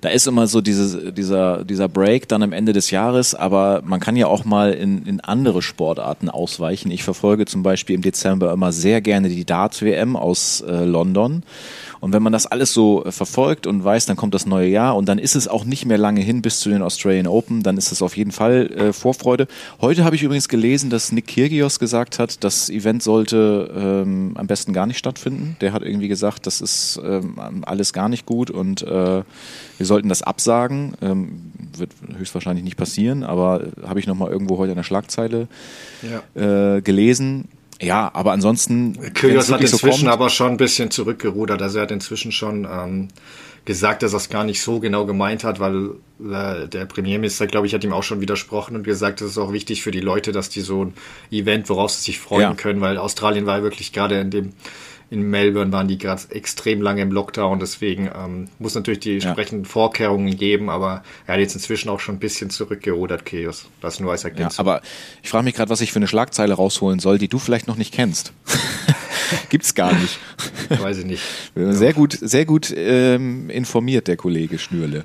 da ist immer so diese, dieser, dieser Break dann am Ende des Jahres, aber man kann ja auch mal in, in andere Sportarten ausweichen. Ich verfolge zum Beispiel im Dezember immer sehr gerne die Darts-WM aus London. Und wenn man das alles so äh, verfolgt und weiß, dann kommt das neue Jahr und dann ist es auch nicht mehr lange hin bis zu den Australian Open, dann ist es auf jeden Fall äh, Vorfreude. Heute habe ich übrigens gelesen, dass Nick Kyrgios gesagt hat, das Event sollte ähm, am besten gar nicht stattfinden. Der hat irgendwie gesagt, das ist ähm, alles gar nicht gut und äh, wir sollten das absagen. Ähm, wird höchstwahrscheinlich nicht passieren, aber äh, habe ich nochmal irgendwo heute in der Schlagzeile ja. äh, gelesen. Ja, aber ansonsten. Kyrgios hat inzwischen so aber schon ein bisschen zurückgerudert. Also er hat inzwischen schon ähm, gesagt, dass er es gar nicht so genau gemeint hat, weil äh, der Premierminister, glaube ich, hat ihm auch schon widersprochen und gesagt, es ist auch wichtig für die Leute, dass die so ein Event, worauf sie sich freuen ja. können, weil Australien war wirklich gerade in dem in Melbourne waren die gerade extrem lange im Lockdown, deswegen ähm, muss natürlich die entsprechenden ja. Vorkehrungen geben, aber er hat jetzt inzwischen auch schon ein bisschen zurückgerudert, Keos. Das nur als Ergänzung. Ja, aber ich frage mich gerade, was ich für eine Schlagzeile rausholen soll, die du vielleicht noch nicht kennst. Gibt's gar nicht. Weiß ich nicht. Sehr gut, sehr gut ähm, informiert, der Kollege Schnürle.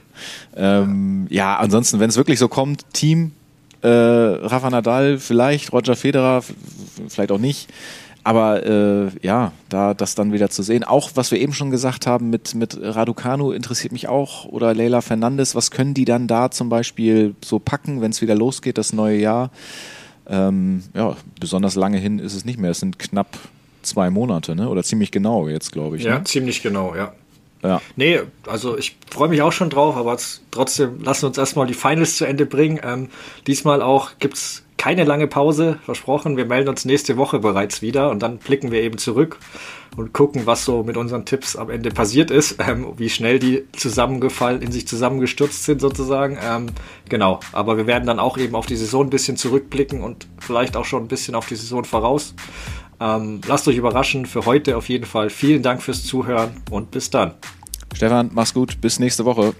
Ähm, ja. ja, ansonsten, wenn es wirklich so kommt, Team, äh, Rafa Nadal, vielleicht, Roger Federer, vielleicht auch nicht. Aber äh, ja, da das dann wieder zu sehen. Auch was wir eben schon gesagt haben mit, mit Raducanu interessiert mich auch oder Leila Fernandes. Was können die dann da zum Beispiel so packen, wenn es wieder losgeht, das neue Jahr? Ähm, ja, besonders lange hin ist es nicht mehr. Es sind knapp zwei Monate, ne? Oder ziemlich genau jetzt, glaube ich. Ja, ne? ziemlich genau, ja. Ja. Nee, also ich freue mich auch schon drauf, aber trotzdem lassen wir uns erstmal die Finals zu Ende bringen. Ähm, diesmal auch gibt es keine lange Pause, versprochen. Wir melden uns nächste Woche bereits wieder und dann blicken wir eben zurück und gucken, was so mit unseren Tipps am Ende passiert ist, ähm, wie schnell die zusammengefallen, in sich zusammengestürzt sind sozusagen. Ähm, genau, aber wir werden dann auch eben auf die Saison ein bisschen zurückblicken und vielleicht auch schon ein bisschen auf die Saison voraus. Ähm, lasst euch überraschen. Für heute auf jeden Fall vielen Dank fürs Zuhören und bis dann. Stefan, mach's gut. Bis nächste Woche.